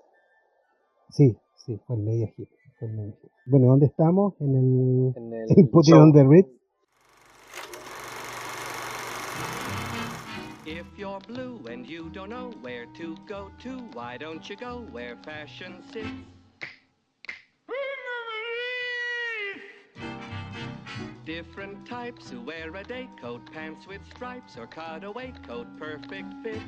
Sí, sí, fue el medio hit. fue el medio hit. Bueno, ¿dónde estamos? En el, En el en Put It show. on the Ritz. If you're blue and you don't know where to go to, why don't you go where fashion sits? Different types who wear a day coat, pants with stripes, or cutaway coat, perfect fits.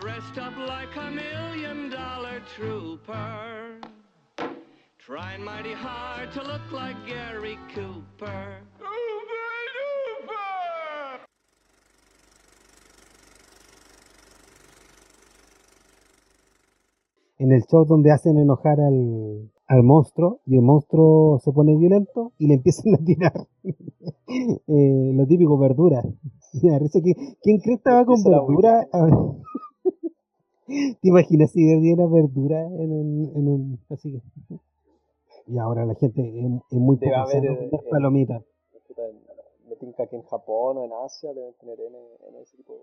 Dressed up like a million dollar trooper. Trying mighty hard to look like Gary Cooper. En el show donde hacen enojar al, al monstruo y el monstruo se pone violento y le empiezan a tirar eh, lo típico, que, ¿Quién cree que estaba con verdura? ¿Te imaginas si diera verdura en, un- en un... Así que... Y ahora la gente es, es muy poco haber, sano eh, en- Me tinca que en Japón o en Asia deben tener en, en ese tipo de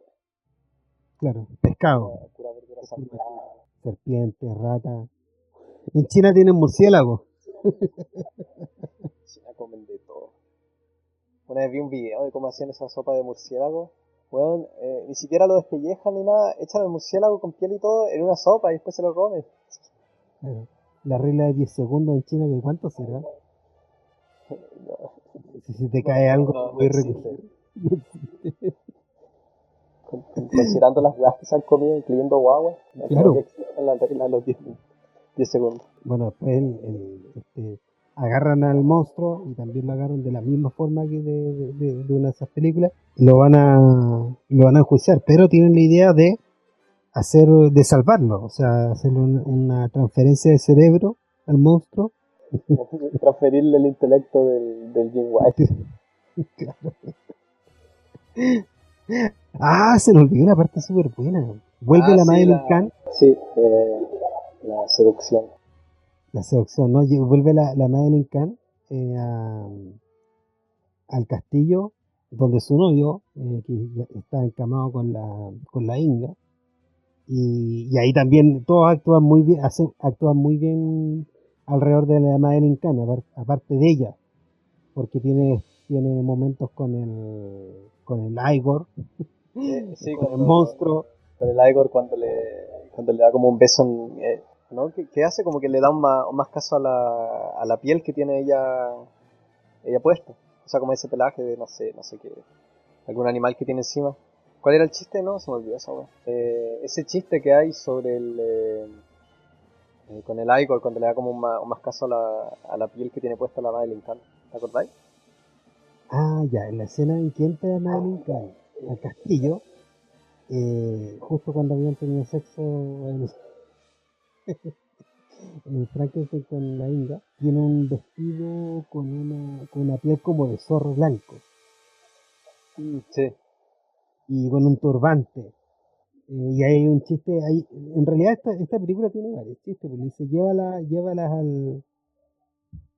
Claro, pescado, pura, verdura. Serpiente, rata. En China tienen murciélago. China comen de todo. Una vez vi un video de cómo hacían esa sopa de murciélago. Bueno, ni siquiera lo despellejan ni nada, echan el murciélago con piel y todo en una sopa y después se lo comen. La regla de 10 segundos en China, ¿de cuánto será? Si se te cae algo, no, no, no puedes existe. recoger. Con- con- Considerando las weas que se han comido, incluyendo guaguas, no Claro. que reglas de los 10, 10 segundos. Bueno, después el- el- este, agarran al monstruo y también lo agarran de la misma forma que de, de- de- una de esas películas. Lo van a lo van a enjuiciar, pero tienen la idea de hacer de salvarlo, o sea, hacer una, una transferencia de cerebro al monstruo Transferirle el intelecto del, del Jim White. Ah, se nos olvidó una parte súper buena. Vuelve Ah, la sí, la- Kahn, Sí, eh, la seducción. la seducción, ¿no? Vuelve la, la Madeline Kahn eh, a- al castillo donde su novio, eh, que está encamado con la, con la Inga. Y, y ahí también todos actúan muy bien, hacen, actúan muy bien alrededor de la Madeline Kahn, apar- aparte de ella, porque tiene, tiene momentos con el, con el Igor, sí, con el monstruo. Con el Igor cuando le, cuando le da como un beso en, eh, ¿no? ¿Qué, qué hace? Como que le da un más, un más caso a la, a la piel que tiene ella ella puesta. O sea, como ese pelaje de no sé, no sé qué. Algún animal que tiene encima. ¿Cuál era el chiste? No, se me olvidó esa. Eh, ese chiste que hay sobre el. eh, eh, con el Igor, cuando le da como un más, un más caso a la, a la piel que tiene puesta la Madeline Kahn. ¿Te acordáis? Ah, ya, en la escena en que entra Kahn al castillo, eh, justo cuando habían tenido sexo en, en Frankenstein con la Inga, tiene un vestido con una, con una piel como de zorro blanco Sí. y con un turbante. Eh, y hay un chiste, hay, en realidad esta, esta película tiene varios chistes, porque dice, llévala, llévalas al...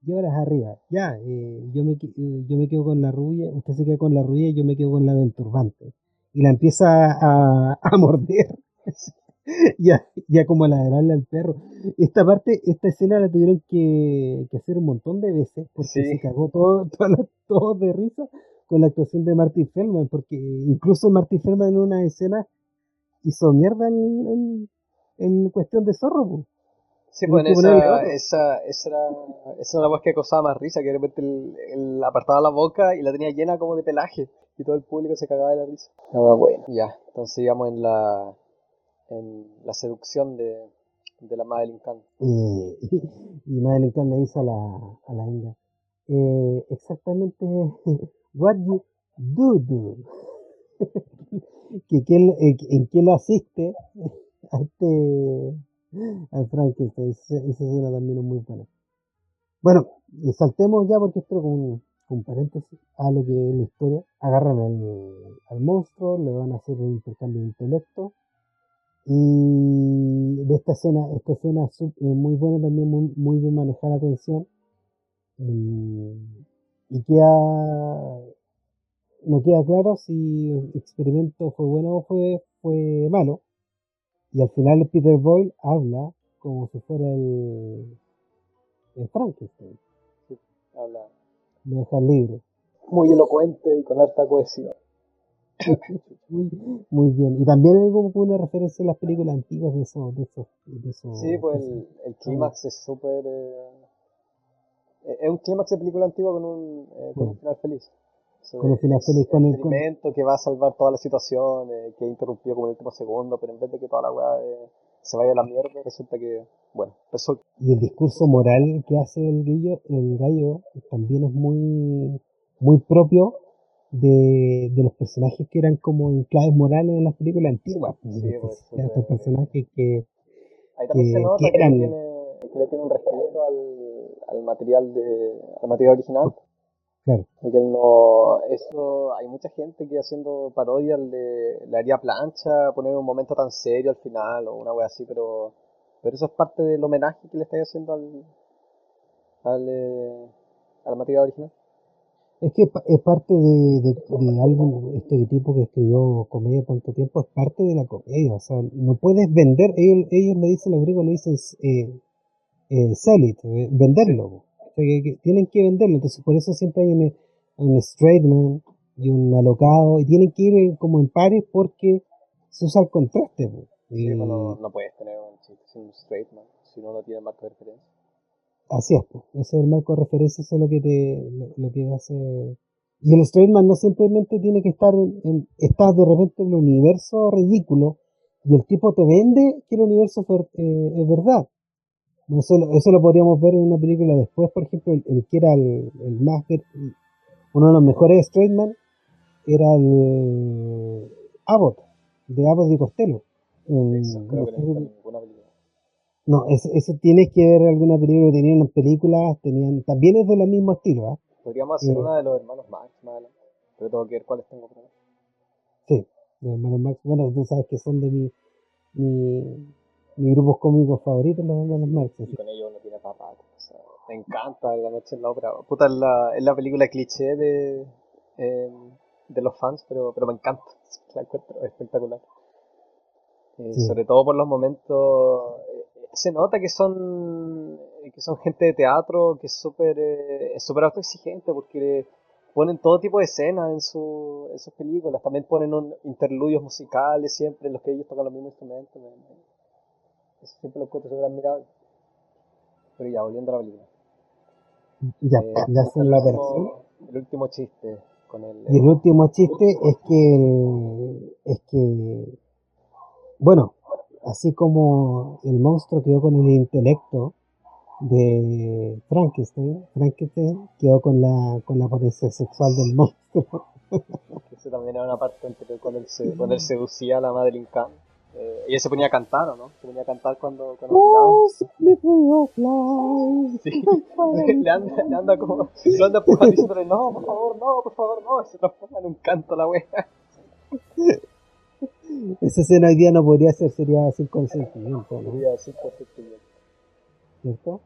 Llévalas arriba, ya, eh, yo, me, eh, yo me quedo con la rubia, usted se queda con la rubia y yo me quedo con la del turbante. Y la empieza a, a morder, ya, ya como a ladrarle al perro. Esta parte, esta escena la tuvieron que, que hacer un montón de veces, porque Sí. se cagó todo, todos de risa con la actuación de Marty Feldman, porque incluso Marty Feldman en una escena hizo mierda en, en, en cuestión de zorro. Sí, pues esa, esa, esa era, esa era la voz que causaba más risa, que de repente él, él apartaba la boca y la tenía llena como de pelaje, y todo el público se cagaba de la risa. No, bueno. Ya, entonces íbamos en la, en la seducción de, de la Madeline Kahn. Eh, y Madeleine Kahn le dice a la, a la Inga, eh, exactamente, what you do do. que, eh, en qué lo asiste a este, al Frankenstein. Esa, escena también es muy buena. Bueno, y saltemos ya porque esto un, un paréntesis a lo que es la historia. Agarran al, monstruo, le van a hacer el intercambio de intelecto. Y de esta escena, esta escena es muy buena también, muy, bien manejar la tensión. Mm, y queda, no queda claro si el experimento fue bueno o fue, fue malo. Y al final Peter Boyle habla como si fuera el, el Frankenstein. Habla Lo deja libre. muy elocuente y con alta cohesión. Muy, muy bien. Y también hay como una referencia a las películas antiguas de esos. De esos, de esos Sí, pues el, el clímax es súper... eh, es un clímax de película antigua con un, eh, con un Sí. final feliz. De- final es feliz, con el- experimento que va a salvar toda la situación, eh, que interrumpió como el último segundo, pero en vez de que toda la weá eh, se vaya a la mierda, resulta que, bueno, resulta Y el discurso moral que hace el gallo, el gallo también es muy, muy propio de, de los personajes que eran como en claves morales en las películas antiguas. Sí, De pues, estos- estos personajes que Ahí también se que- nota que que, eran- le tiene, que le tiene un respeto al, al material de, al material original. Claro. Que él no, eso, hay mucha gente que haciendo parodias le, le haría plancha poner un momento tan serio al final o una wea así, pero, pero eso es parte del homenaje que le estáis haciendo al, al, eh, al material original. Es que es parte de, de, de alguien, este tipo que escribió comedia tanto tiempo, es parte de la comedia. O sea, no puedes vender, ellos, ellos le dicen, los griegos le dicen, eh, eh, sell it, eh, venderlo. Que, tienen que venderlo. Entonces, por eso siempre hay un, un straight man y un alocado, y tienen que ir como en pares porque se usa el contraste. po. Sí, Y pues no, no puedes tener un chiste sin un straight man, si no, no tiene marco de referencia. Así es, po. ese es el marco de referencia, eso es lo que te, lo, lo que hace. Y el straight man no simplemente tiene que estar en, en- está de repente en el universo ridículo y el tipo te vende que el universo es eh, es verdad. Eso, lo- eso lo podríamos ver en una película después, por ejemplo, el, el que era el, el más uno de los mejores straight man era el Abbott, de Abbott y Costello. Eso creo que no ninguna película. No, eso, eso tienes que ver alguna película, tenían unas películas, tenían, también es de del mismo estilo, ¿ah? Podríamos hacer Eh. una de los hermanos Marx más adelante. Pero tengo que ver cuáles tengo ahí. Sí, los hermanos Marx. Bueno, tú sabes que son de mi, mi, mis grupos cómicos favoritos, los hermanos Marx. Y con ellos uno tiene papá. O sea, me encanta La Noche en la Ópera. Puta, es la, es la película cliché de, eh, de los fans, pero, pero me encanta. La encuentro espectacular. Eh, Sí. Sobre todo por los momentos. eh, se nota que son que son gente de teatro que es súper es súper autoexigente porque ponen todo tipo de escenas en, su, en sus películas. También ponen un, interludios musicales siempre en los que ellos tocan los mismos instrumentos. me- me- eso siempre lo encuentro súper admirable. Pero ya, volviendo a la película. Ya, Eh, ya hacen la el operación. último- El último chiste con el. Y el último chiste es que, es que, bueno, así como el monstruo quedó con el intelecto de Frankenstein, Frankenstein quedó con la, con la potencia sexual del monstruo. Ese también era una parte anterior cuando él, se, cuando él seducía a la Madeline Kahn. Eh, ella se ponía a cantar, ¿o no? Se ponía a cantar cuando, cuando Oh, fly. Sí. le, anda, le anda como. Lo anda empujando diciéndole, no, por favor, no, por favor, no. Y se transforma en un canto la wea. Esa escena hoy día no podría ser, sería sin consentimiento, ¿no? Sería así, perfecto. ¿Cierto?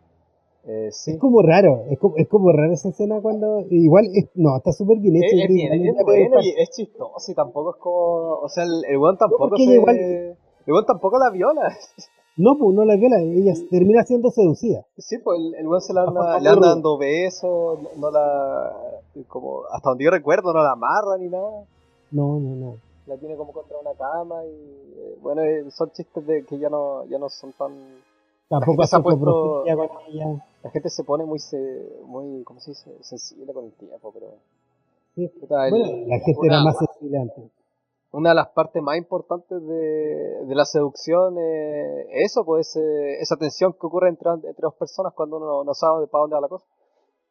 Eh, sí. Es como raro, es como, es como raro esa escena cuando, igual, es, no, está súper bien Es, hecha. es bien, es bien igual- bueno y es chistoso y tampoco es como. O sea, el, el weón tampoco porque se. igual- El weón tampoco la viola. No, pues no la viola, ella termina siendo seducida. Sí, pues el, el weón se la anda, le anda dando besos, no, no la. Como, hasta donde yo recuerdo, no la amarra ni nada. No, no, no. La tiene como contra una cama y. eh, bueno, eh, son chistes de que ya no, ya no son tan. Tampoco se ha puesto- coprofilia con ella. La gente se pone muy. Se, muy ¿Cómo se dice? Sensible con el tiempo, pero. Sí. puta, el- Bueno, la gente una- era más sensible antes. una de las partes más importantes de, de la seducción es eso, pues ese- esa tensión que ocurre entre, entre dos personas cuando uno no sabe para dónde va la cosa.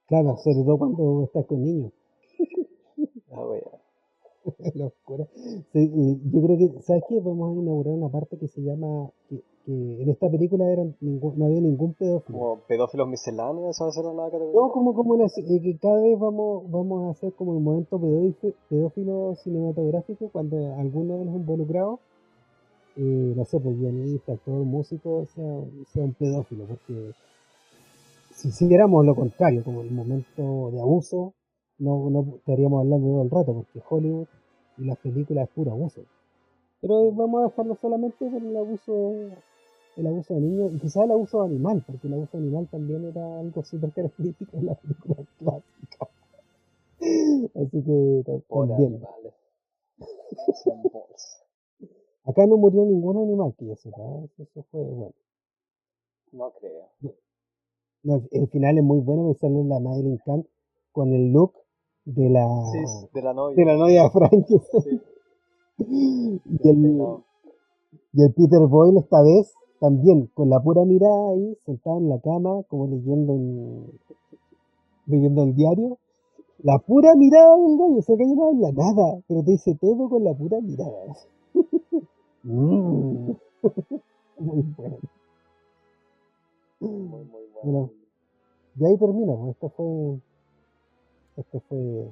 Claro, sobre todo cuando estás con niños. Ah, wea. La oscura. Sí, yo creo que, ¿sabes qué? Vamos a inaugurar una parte que se llama, que, en esta película eran no había ningún pedófilo. Como pedófilos misceláneos, eso va a ser una nueva categoría. No, como, como una- eh, que cada vez vamos, vamos a hacer como el momento pedófilo, pedófilo cinematográfico cuando alguno de los involucrados, eh, no sé, pues guionista, actor, músico, sea, sea un pedófilo, porque si hiciéramos lo contrario, como el momento de abuso, no, no estaríamos hablando todo el rato, porque Hollywood y las películas es puro abuso. Pero vamos a dejarlo solamente por el abuso el abuso de niños y quizás el abuso animal, porque el abuso animal también era algo súper característico en la película clásica. Así que Por también. animales. Acá no murió ningún animal que yo sepa, ¿eh? eso fue bueno. No creo. No, el, final es muy bueno porque sale la Madeline Kahn con el look de la, Sí, de la novia. de la novia de Frankenstein. Sí. Y el, No. y el Peter Boyle esta vez también con la pura mirada ahí, sentado en la cama, como leyendo un, leyendo el diario. La pura mirada del gallo, o sea, el gallo no habla nada, pero te dice todo con la pura mirada. Mm. Muy bueno. Muy, muy bueno. Bueno. Y ahí termina, pues esto fue. Este fue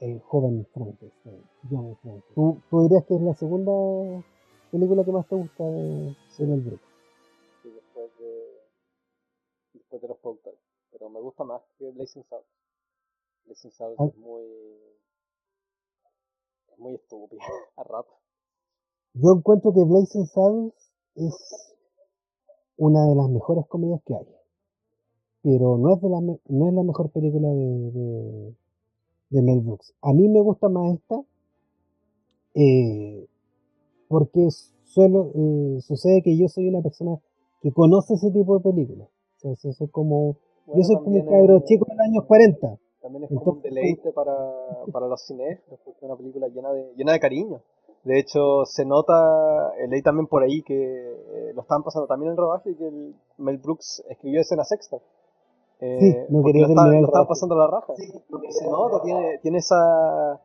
el joven Frankenstein, John Frankenstein. ¿Tú, tú dirías que es la segunda película que más te gusta de, Mel Brooks. Sí, después de, después de los productores. Pero me gusta más que Blazing Saddles. Blazing Saddles Ah. es muy. es muy estúpida a rato. Yo encuentro que Blazing Saddles es una de las mejores comedias que hay. Pero no es, de la, no es la mejor película de, de, de Mel Brooks. A mí me gusta más esta eh, porque suelo, eh, sucede que yo soy una persona que conoce ese tipo de películas. O sea, so- soy como, Bueno, yo soy como un cabro es- chico de los años 40. También es como un Entonces, deleite para, para los cinéfilos, porque es una película llena de, llena de cariño. De hecho, se nota, eh, leí también por ahí que eh, lo estaban pasando también en el rodaje y que el Mel Brooks escribió escenas extra. Eh, Sí, no quería lo, está- lo estaban pasando a la raja. Porque se nota, tiene, tiene esa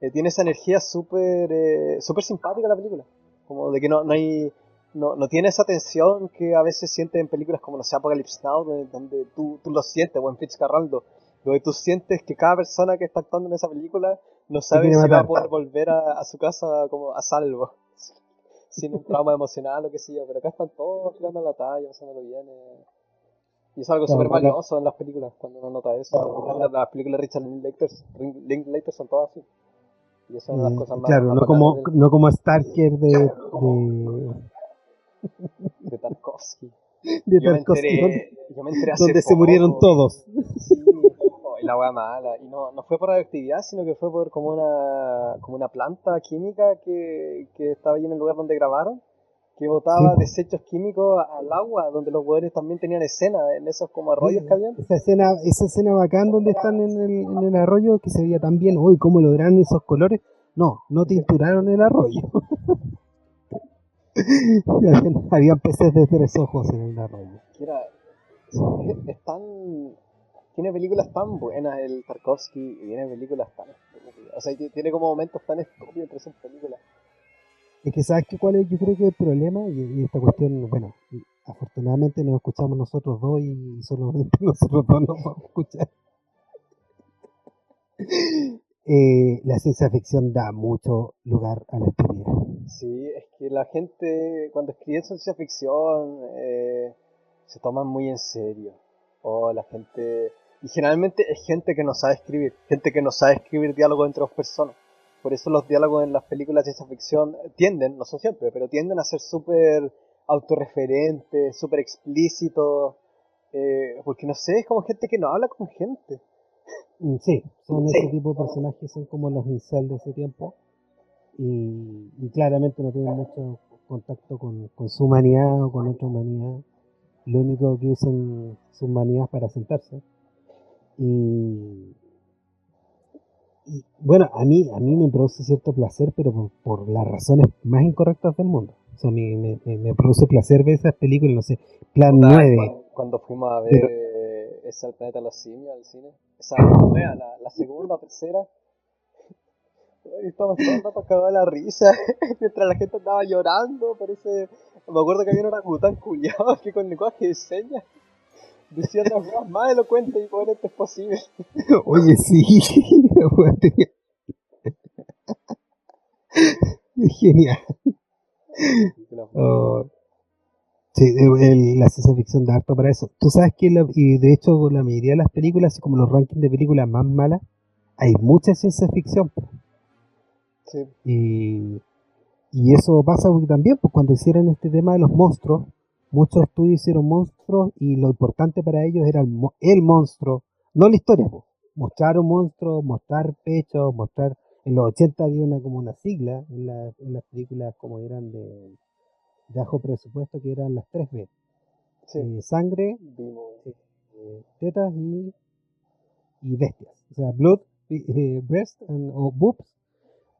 eh, tiene esa energía súper eh, súper simpática la película. Como de que no, no hay no, no tiene esa tensión que a veces sientes en películas como, no sé, Apocalypse Now, donde, donde tú, tú lo sientes, o en Fitzcarraldo, donde tú sientes que cada persona que está actuando en esa película no sabe si va a poder volver a, a su casa como a salvo, sin un trauma emocional o qué sé yo, pero acá están todos tirando la talla, pasándolo bien. eh. Y es algo Claro, súper valioso en las películas, cuando uno nota eso. Las, las películas de Richard Linklater, Linklater son todas así. Y eso es una de las Eh, cosas más claro, no como, del- no como Starker de, de, de Tarkovsky. de Yo me Tarkovsky, enteré, donde, yo me enteré hace donde se murieron todos. Sí, oh, y la wea mala. Y no, no fue por radioactividad, sino que fue por como una, como una planta química que, que estaba ahí en el lugar donde grabaron, que botaba Sí. desechos químicos al agua, donde los hueones también tenían escena, en esos como arroyos que habían. Esa escena, esa escena bacán donde están en el, en el arroyo que se veía tan bien, uy, cómo lograron esos colores. No, no tinturaron el arroyo. habían, habían peces de tres ojos en el arroyo. Era, es tan, tiene películas tan buenas el Tarkovsky y tiene películas tan. O sea, tiene como momentos tan estúpidos entre sus películas. Es que sabes que cuál es, yo creo que el problema, y, esta cuestión, bueno, afortunadamente nos escuchamos nosotros dos y solamente nosotros dos nos vamos a escuchar. Eh, la ciencia ficción da mucho lugar a la estupidez. Sí, es que la gente cuando escribe ciencia ficción eh, se toman muy en serio. O la gente... Y generalmente es gente que no sabe escribir, gente que no sabe escribir diálogos entre dos personas. Por eso los diálogos en las películas de ciencia ficción tienden, no son siempre, pero tienden a ser súper autorreferentes, súper explícitos. eh, porque no sé, es como gente que no habla con gente. Mm, Sí, son Sí. ese tipo de personajes, son como los incel de ese tiempo. Y, y claramente no tienen mucho contacto con, con su humanidad o con otra humanidad. Lo único que usan sus manías para sentarse. Y, y, bueno, a mí, a mí me produce cierto placer, pero por, por las razones más incorrectas del mundo. O sea, me, me, me produce placer ver esas películas, no sé, Plan Puta, 9. cuando, cuando fuimos a ver Pero- eh, esa El planeta de los simios al cine, esa nueva, la, la segunda o tercera, y estábamos todo el rato cagados la risa, mientras la gente andaba llorando, parece, me acuerdo que había un orangután culiado que con lenguaje de señas decía las cosas más elocuentes y coherentes posible. Oye, sí, genial. Oh, sí, el- la ciencia ficción da harto para eso. Tú sabes que, la- y de hecho, la mayoría de las películas, como los rankings de películas más malas, hay mucha ciencia ficción. Sí, Y, y eso pasa porque también, pues cuando hicieron este tema de los monstruos, muchos estudios hicieron monstruos y lo importante para ellos era el, el monstruo, no la historia. Mostrar un monstruo, mostrar pechos, mostrar... En los 80 había una como una sigla en, la- en las películas como eran de, de bajo presupuesto, que eran las 3B. sí, Eh, sangre, eh, tetas y, y bestias. O sea, blood, eh, breast and- o boobs,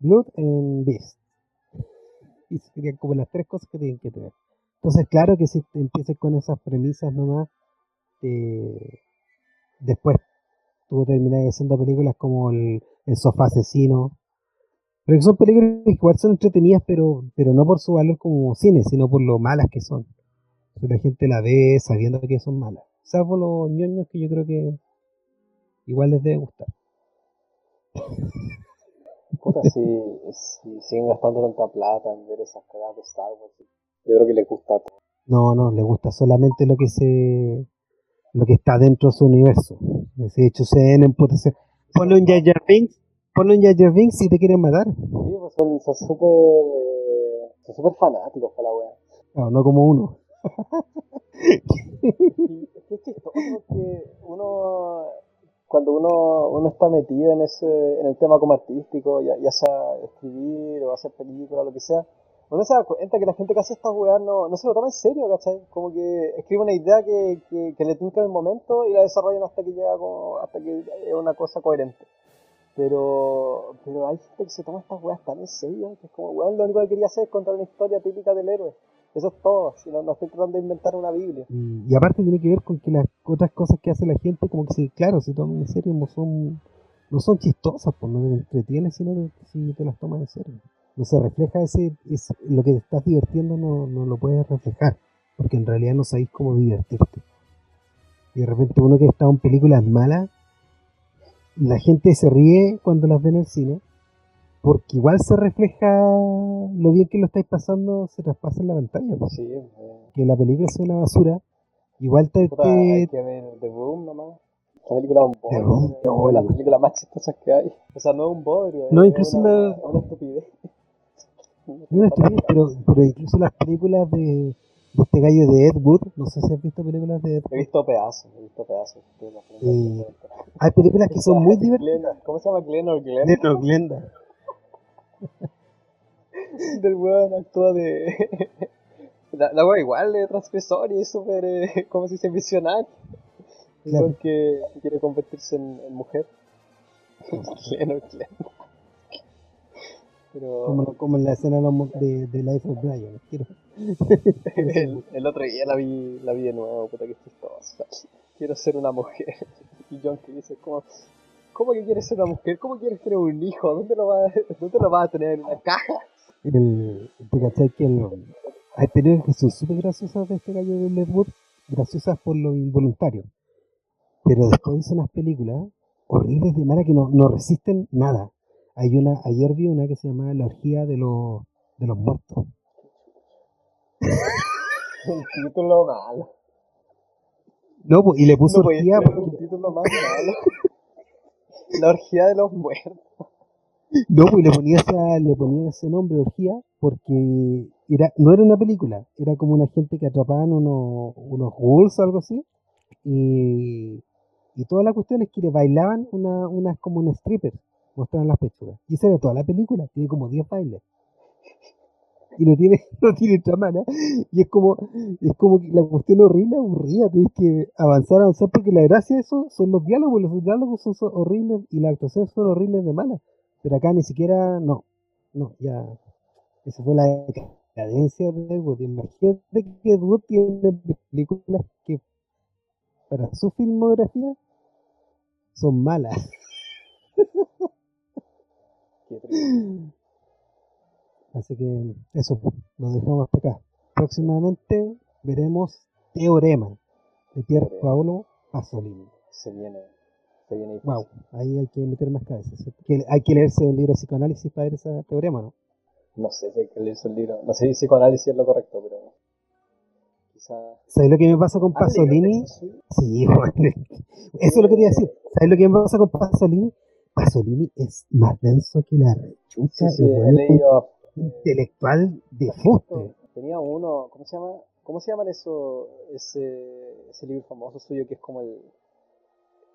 blood and beast. Y serían como las tres cosas que tienen que tener. Entonces, claro que si te empiezas con esas premisas nomás, eh, después tú terminas haciendo películas como el, sofá asesino. Pero que son películas que igual son entretenidas, pero, pero no por su valor como cine, sino por lo malas que son. La gente la ve sabiendo que son malas. Salvo los ñoños que yo creo que igual les debe gustar. Puta, si siguen gastando tanta plata en ver esas cagadas de Star Wars, yo creo que les gusta a todos. No, no, le gusta solamente lo que se lo que está dentro de su universo. De hecho, se en emputecer. Ponlo en Jar Jar Binks, ponlo en Jar Jar Binks si te quieren matar. Sí, pues son son súper eh, son súper fanáticos para la wea. No, no como uno. Es que es chistoso porque uno, cuando uno, uno está metido en ese, en el tema como artístico, ya, ya sea escribir o hacer películas o lo que sea, uno se da cuenta que la gente que hace estas weas no, no se lo toma en serio, ¿cachai? Como que escribe una idea que, que, le tinca en el momento y la desarrollan hasta que llega como, hasta que es una cosa coherente. Pero, pero hay gente que se toma estas weas tan en serio, que es como, weón, lo único que quería hacer es contar una historia típica del héroe. Eso es todo, si no, no estoy tratando de inventar una Biblia. Y, aparte tiene que ver con que las otras cosas que hace la gente, como que se, claro, se toman en serio, no son, no son chistosas, pues no te entretienes, sino si te las tomas en serio. No se refleja ese, ese- lo que te estás divirtiendo no, no lo puedes reflejar, porque en realidad no sabéis cómo divertirte. Y de repente uno que está en películas malas, la gente se ríe cuando las ve en el cine, porque igual se refleja lo bien que lo estáis pasando, se traspasa en la pantalla. pues. Sí, eh, Que la película sea una basura, igual te, puta, hay que ver The Room nomás. Esta película es un bodrio. Room, es oh, la- las películas más chistosas que hay. O sea, no es un bodrio, No, es incluso una, la- una estupidez. Estupidez, pero, pero incluso las películas de, de este gallo de Ed Wood, no sé si has visto películas de Ed He Wood, visto pedazos, he visto pedazos. Eh, hay películas que son muy divertidas. ¿Cómo se llama Glenn o Glenn? Glenn Glenda. Del weón actúa de. La, la wea igual de transgresor y súper, eh, ¿cómo se dice? Visionario. Claro. que, que quiere convertirse en, en mujer. Glenn o Glenn. Pero Como, como en la escena de, Life of Brian. Quiero, el, el otro día la vi, la vi de nuevo, puta que chistosa. Quiero ser una mujer. Y John que dice, ¿cómo, ¿cómo que quieres ser una mujer? ¿Cómo quieres tener un hijo? ¿Dónde lo vas, dónde lo vas a tener? ¿En una caja? el, ¿Te cachai que el- hay películas que son súper graciosas de este gallo de Wood? Graciosas por lo involuntario. Pero después hizo unas películas horribles de mala que no, no resisten nada. Hay una, ayer vi una que se llama La orgía de los, de los muertos. Un título malo. No, pues, y le puso No orgía porque, un título más malo. La orgía de los muertos. no, pues le ponía, esa, le ponía ese nombre, orgía, porque era, no era una película, era como una gente que atrapaban unos, unos ghouls o algo así. Y, y toda la cuestión es que le bailaban una, unas como un stripper, mostraban las pechugas. Y esa era toda la película, tiene como 10 bailes. Y no tiene, no tiene trama, ¿no? Y es como, es como que la cuestión horrible, aburrida, tienes que avanzar, avanzar, porque la gracia de eso son los diálogos, los diálogos son, horribles y las actuaciones son horribles de malas. Pero acá ni siquiera, no, no, ya, esa fue la decadencia de Wood. Imagínate que Wood tiene películas que para su filmografía son malas. Qué. Así que eso, pues, lo dejamos hasta acá. Próximamente veremos Teorema de Pier. Paolo Pasolini. Se viene. Se viene difícil. Wow, ahí hay que meter más cabezas. hay que leerse un libro de psicoanálisis para ver ese teorema, ¿no? No sé si hay que leerse el libro. No sé si psicoanálisis es lo correcto, pero. ¿Sabes lo que me pasa con ¿Has leído Pasolini? Sí, joder. Eso es lo que quería decir. ¿Sabes lo que me pasa con Pasolini? Pasolini es más denso que la rechucha. Sí, sí, he leído. intelectual de fuste. Tenía uno. ¿Cómo se llama? ¿Cómo se llama eso? Ese, ese libro famoso suyo que es como el.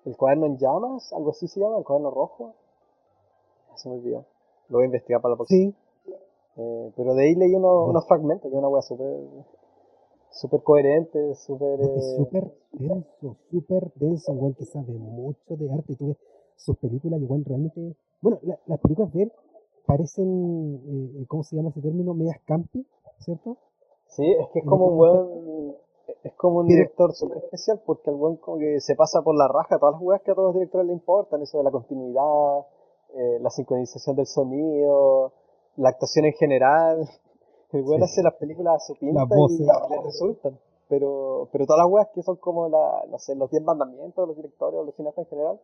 El cuaderno en llamas, algo así se llama, el cuaderno rojo. Ah, Se me olvidó. Lo voy a investigar para la próxima. Sí, Eh, pero de ahí leí uno- unos fragmentos, que es una wea súper súper coherente, súper... eh, súper denso, súper denso, igual que sabe mucho de arte. Tú ves sus películas, igual realmente. Bueno, la- las películas de él parecen, eh, ¿cómo se llama ese término? Medias campi, ¿cierto? Sí, es que es como un después weón... Es como un director súper especial porque el weón como que se pasa por la raja todas las weas que a todos los directores le importan, eso de la continuidad, eh, la sincronización del sonido, la actuación en general. El weón Sí. hace las películas a su pinta y le resultan. Pero, pero todas las weas que son como la, no sé, los 10 mandamientos de los directores o los cineastas en general,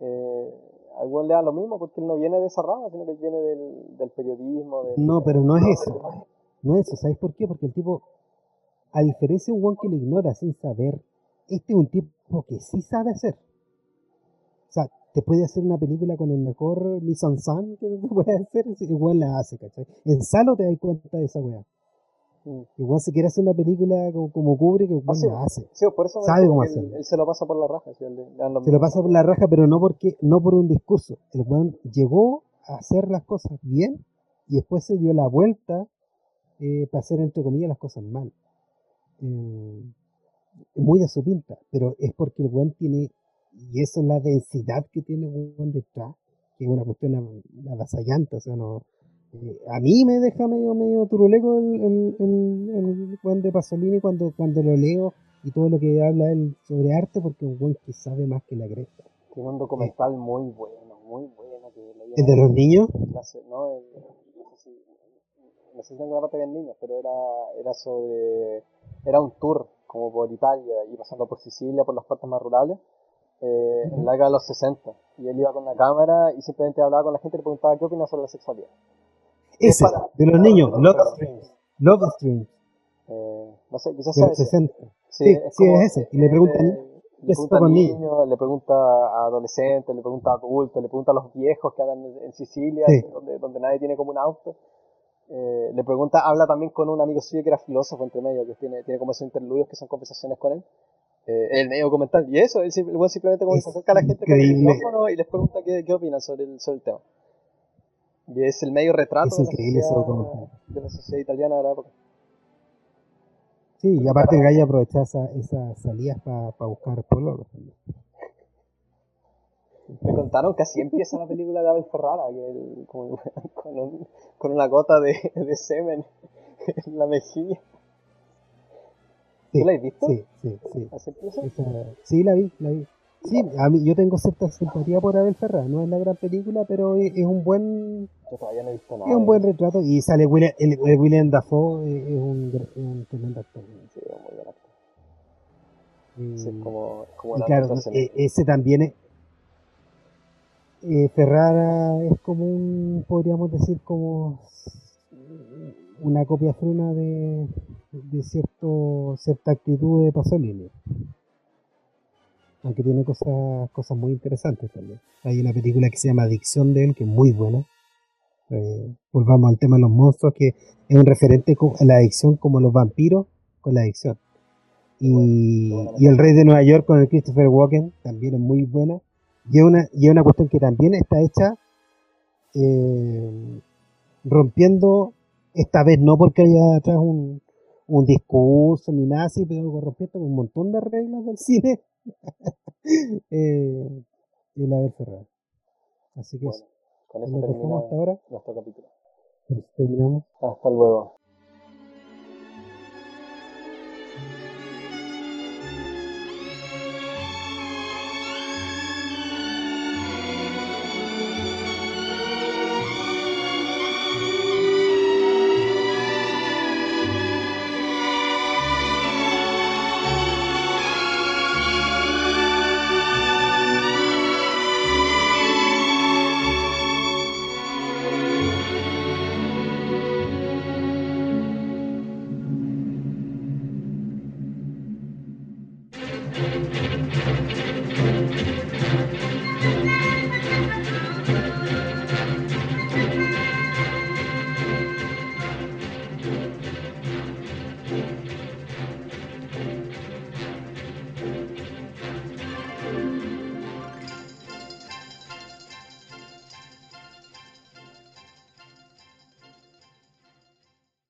eh, al le da lo mismo porque él no viene de esa rama, sino que él viene del, del periodismo. del- No, pero no es eso. No es eso. ¿Sabes por qué? Porque el tipo, a diferencia de un one que lo ignora sin saber, este es un tipo que sí sabe hacer. O sea, te puede hacer una película con el mejor mise en que tú puedes hacer, igual la hace, ¿cachai? En Salo te das cuenta de esa weá. Igual si quiere hacer una película como, como Kubrick, igual Ah, sí. la hace. Sí, por eso Sabe cómo que él, hacerlo. él se lo pasa por la raja. él lo Se lo pasa por la raja, pero no porque no por un discurso. El weón llegó a hacer las cosas bien y después se dio la vuelta eh, para hacer, entre comillas, las cosas mal. Eh, muy a su pinta, pero es porque el weón tiene, y eso es la densidad que tiene el weón detrás, que es una cuestión av- avasallante, o sea, no... eh, a mí me deja medio, medio turuleco el, el, el, el weón de Pasolini cuando, cuando lo leo y todo lo que habla él sobre arte, porque es un weón que sabe más que la cresta. Tiene un documental muy bueno, muy bueno. Que ¿El de los niños? clase, no, el, no sé si, sé si en alguna parte niños, pero era, era sobre, era un tour como por Italia y pasando por Sicilia, por las partes más rurales, eh, en la década de los 60. Y él iba con la cámara y simplemente hablaba con la gente y le preguntaba qué opina sobre la sexualidad. Ese, para- de los niños, Love Streams. Love Streams, Eh, no sé, quizás sea los ese. 60. Sí, Sí, es, sí, como- es ese. Y le es pregunta a de- ni- le pregunta a niños. le pregunta a adolescentes, le pregunta a adultos, le pregunta a los viejos que andan en, Sicilia, Sí. donde, donde nadie tiene como un auto. Eh, le pregunta, habla también con un amigo suyo que era filósofo entre medio, que tiene, tiene como esos interludios que son conversaciones con él. Eh, el medio comentar. Y eso, él, sim- el weón simplemente como se Es acerca a la gente con el micrófono y les pregunta qué, qué opinan sobre el, sobre el tema. Y es el medio retrato Es de, la increíble ese sociedad, de la sociedad italiana de la época. Sí, y aparte gallo aprovechaba esa- esas salidas para buscar pololos también. Me contaron que así empieza la película de Abel Ferrara, que como- con, un- con una gota de, de semen en la mejilla. Sí, ¿Tú la has visto? Sí, sí, sí. ¿Así empieza? Esa- sí, la vi, la vi. Sí, a mí, yo tengo cierta simpatía por Abel Ferrara. No es la gran película, pero es, es un buen Yo todavía no he visto nada. es un buen retrato. Y sale William, el, el William Dafoe, eh, es un, tremendo actor. Sí, es muy buen actor. Y- Sí, es como, es como y una claro, eh, ese también es. eh, Ferrara es como un, podríamos decir, como una copia fruna de, de cierto, cierta actitud de Pasolini. Aunque tiene cosas, cosas muy interesantes también. Hay una película que se llama Adicción de él, que es muy buena. Eh, volvamos al tema de los monstruos, que es un referente a la adicción como los vampiros con la adicción. Y, y El Rey de Nueva York con el Christopher Walken también es muy buena. Y es una, y es una cuestión que también está hecha eh, rompiendo, esta vez no porque haya atrás un, un discurso ni nada así, pero rompiendo un montón de reglas del cine. eh, el Abel Ferrara. Así que Bueno, eso. con eso dejamos termina hasta ahora. nuestro capítulo. Terminamos. Hasta luego.